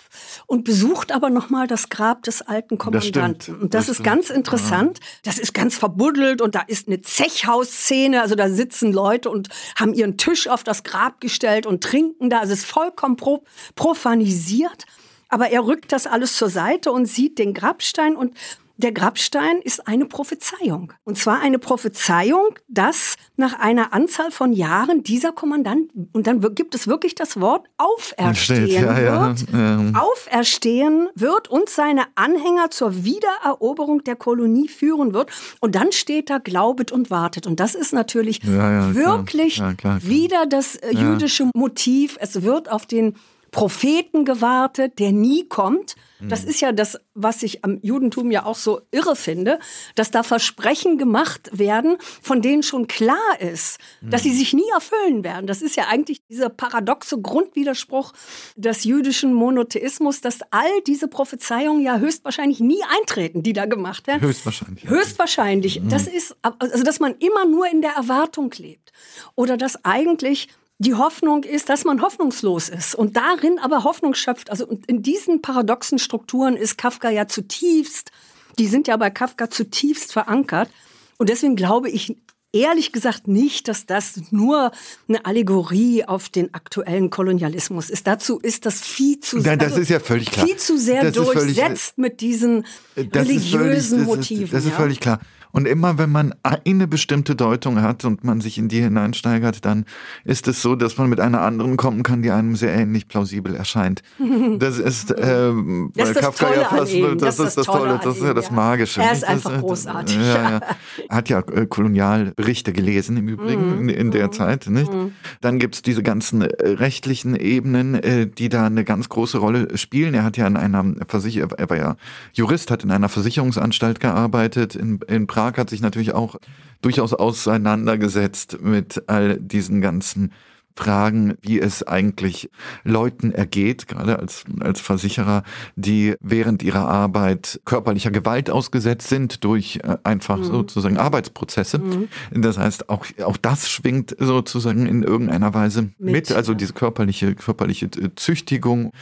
und besucht aber nochmal das Grab des alten Kommandanten. Das und das, das ist stimmt. ganz interessant. Das ist ganz verbuddelt und da ist eine Zechhausszene. Also da sitzen Leute und haben ihren Tisch auf das Grab gestellt und trinken da. Also es ist vollkommen pro profanisiert. Aber er rückt das alles zur Seite und sieht den Grabstein und der Grabstein ist eine Prophezeiung. Und zwar eine Prophezeiung, dass nach einer Anzahl von Jahren dieser Kommandant, und dann gibt es wirklich das Wort auferstehen Steht, ja, wird, ja. auferstehen wird und seine Anhänger zur Wiedereroberung der Kolonie führen wird. Und dann steht da, glaubet und wartet. Und das ist natürlich ja, wirklich klar. Klar, klar. wieder das äh, jüdische Motiv. Es wird auf den Propheten gewartet, der nie kommt. Das ist ja das, was ich am Judentum ja auch so irre finde, dass da Versprechen gemacht werden, von denen schon klar ist, dass sie sich nie erfüllen werden. Das ist ja eigentlich dieser paradoxe Grundwiderspruch des jüdischen Monotheismus, dass all diese Prophezeiungen ja höchstwahrscheinlich nie eintreten, die da gemacht werden. Höchstwahrscheinlich. Höchstwahrscheinlich. Mhm. Das ist, also, dass man immer nur in der Erwartung lebt. Oder dass eigentlich die Hoffnung ist, dass man hoffnungslos ist und darin aber Hoffnung schöpft. Also in diesen paradoxen Strukturen ist Kafka ja zutiefst, die sind ja bei Kafka zutiefst verankert. Und deswegen glaube ich ehrlich gesagt nicht, dass das nur eine Allegorie auf den aktuellen Kolonialismus ist. Dazu ist das viel zu Nein, das also ist ja völlig klar. Viel zu sehr das durchsetzt völlig, mit diesen religiösen völlig, Motiven. Das ist, das ist völlig klar. Und immer wenn man eine bestimmte Deutung hat und man sich in die hineinsteigert, dann ist es so, dass man mit einer anderen kommen kann, die einem sehr ähnlich plausibel erscheint. Das ist äh, das ist Kafka ja fast, das, das, ist das Tolle, das ist ja das Magische. Er ist einfach das, großartig. Ja, ja. Hat ja äh, Kolonialberichte gelesen im Übrigen mhm. in, in, der mhm. Zeit. Nicht? Mhm. Dann gibt's diese ganzen äh, rechtlichen Ebenen, äh, die da eine ganz große Rolle spielen. Er hat ja in einer Versicherung, er war ja Jurist, hat in einer Versicherungsanstalt gearbeitet in, in Prag Prag hat sich natürlich auch durchaus auseinandergesetzt mit all diesen ganzen Fragen, wie es eigentlich Leuten ergeht, gerade als, als Versicherer, die während ihrer Arbeit körperlicher Gewalt ausgesetzt sind durch äh, einfach mhm. sozusagen Arbeitsprozesse. Mhm. Das heißt, auch, auch das schwingt sozusagen in irgendeiner Weise mit, mit also diese körperliche, körperliche Züchtigung.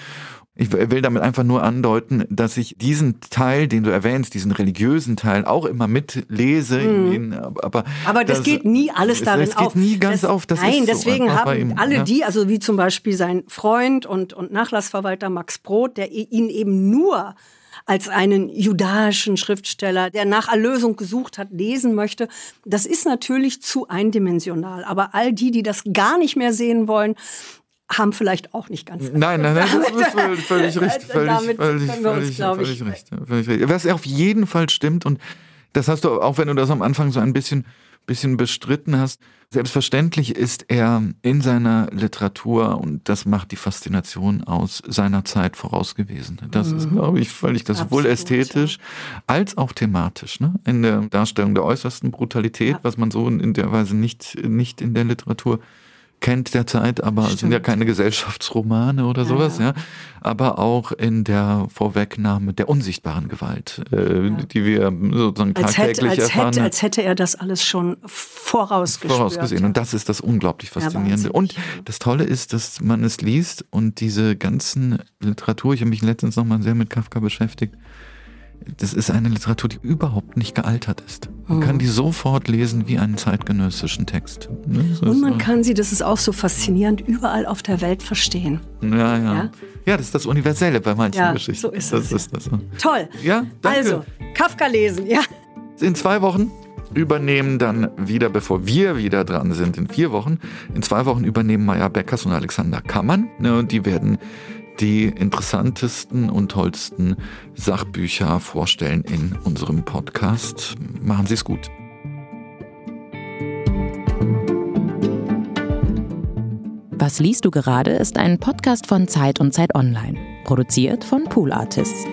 Ich will damit einfach nur andeuten, dass ich diesen Teil, den du erwähnst, diesen religiösen Teil auch immer mitlese. Mhm. In, aber, aber das, das, geht nie alles darin auf. Das geht nie ganz das, auf. Das nein, deswegen so haben ihm, alle die, also wie zum Beispiel sein Freund und, und Nachlassverwalter Max Brot, der ihn eben nur als einen judaischen Schriftsteller, der nach Erlösung gesucht hat, lesen möchte. Das ist natürlich zu eindimensional. Aber all die, die das gar nicht mehr sehen wollen, haben vielleicht auch nicht ganz. Nein, nein, nein, das ist völlig, völlig richtig. Völlig, Damit völlig, können wir uns, völlig, völlig, ich, richtig, völlig richtig. Was auf jeden Fall stimmt, und das hast du, auch wenn du das am Anfang so ein bisschen, bisschen bestritten hast, selbstverständlich ist er in seiner Literatur, und das macht die Faszination aus, seiner Zeit voraus gewesen. Das mhm. ist, glaube ich, völlig, das Absolut, sowohl ästhetisch ja. als auch thematisch, ne? in der Darstellung der äußersten Brutalität, ja. was man so in der Weise nicht, nicht in der Literatur kennt derzeit, aber Stimmt. sind ja keine Gesellschaftsromane oder ja, sowas, ja. ja. Aber auch in der Vorwegnahme der unsichtbaren Gewalt, äh, ja. die wir sozusagen als tagtäglich hätte, als erfahren. Hätte, als hätte er das alles schon vorausgespürt. Vorausgesehen. Und das ist das unglaublich Faszinierende. und das Tolle ist, dass man es liest und diese ganzen Literatur, ich habe mich letztens nochmal sehr mit Kafka beschäftigt, das ist eine Literatur, die überhaupt nicht gealtert ist. Man mhm. kann die sofort lesen wie einen zeitgenössischen Text. Ne? Und man kann sie, das ist auch so faszinierend, überall auf der Welt verstehen. Ja, ja. Ja, ja das ist das Universelle bei manchen ja, Geschichten. So ist das. Ist das. Toll. Ja, danke. Also, Kafka lesen, ja. In zwei Wochen übernehmen dann wieder, bevor wir wieder dran sind, in vier Wochen, in zwei Wochen übernehmen Maya Beckers und Alexander Kammann. Ne, und die werden die interessantesten und tollsten Sachbücher vorstellen in unserem Podcast. Machen Sie es gut. Was liest du gerade ist ein Podcast von Zeit und Zeit Online, produziert von Pool Artists.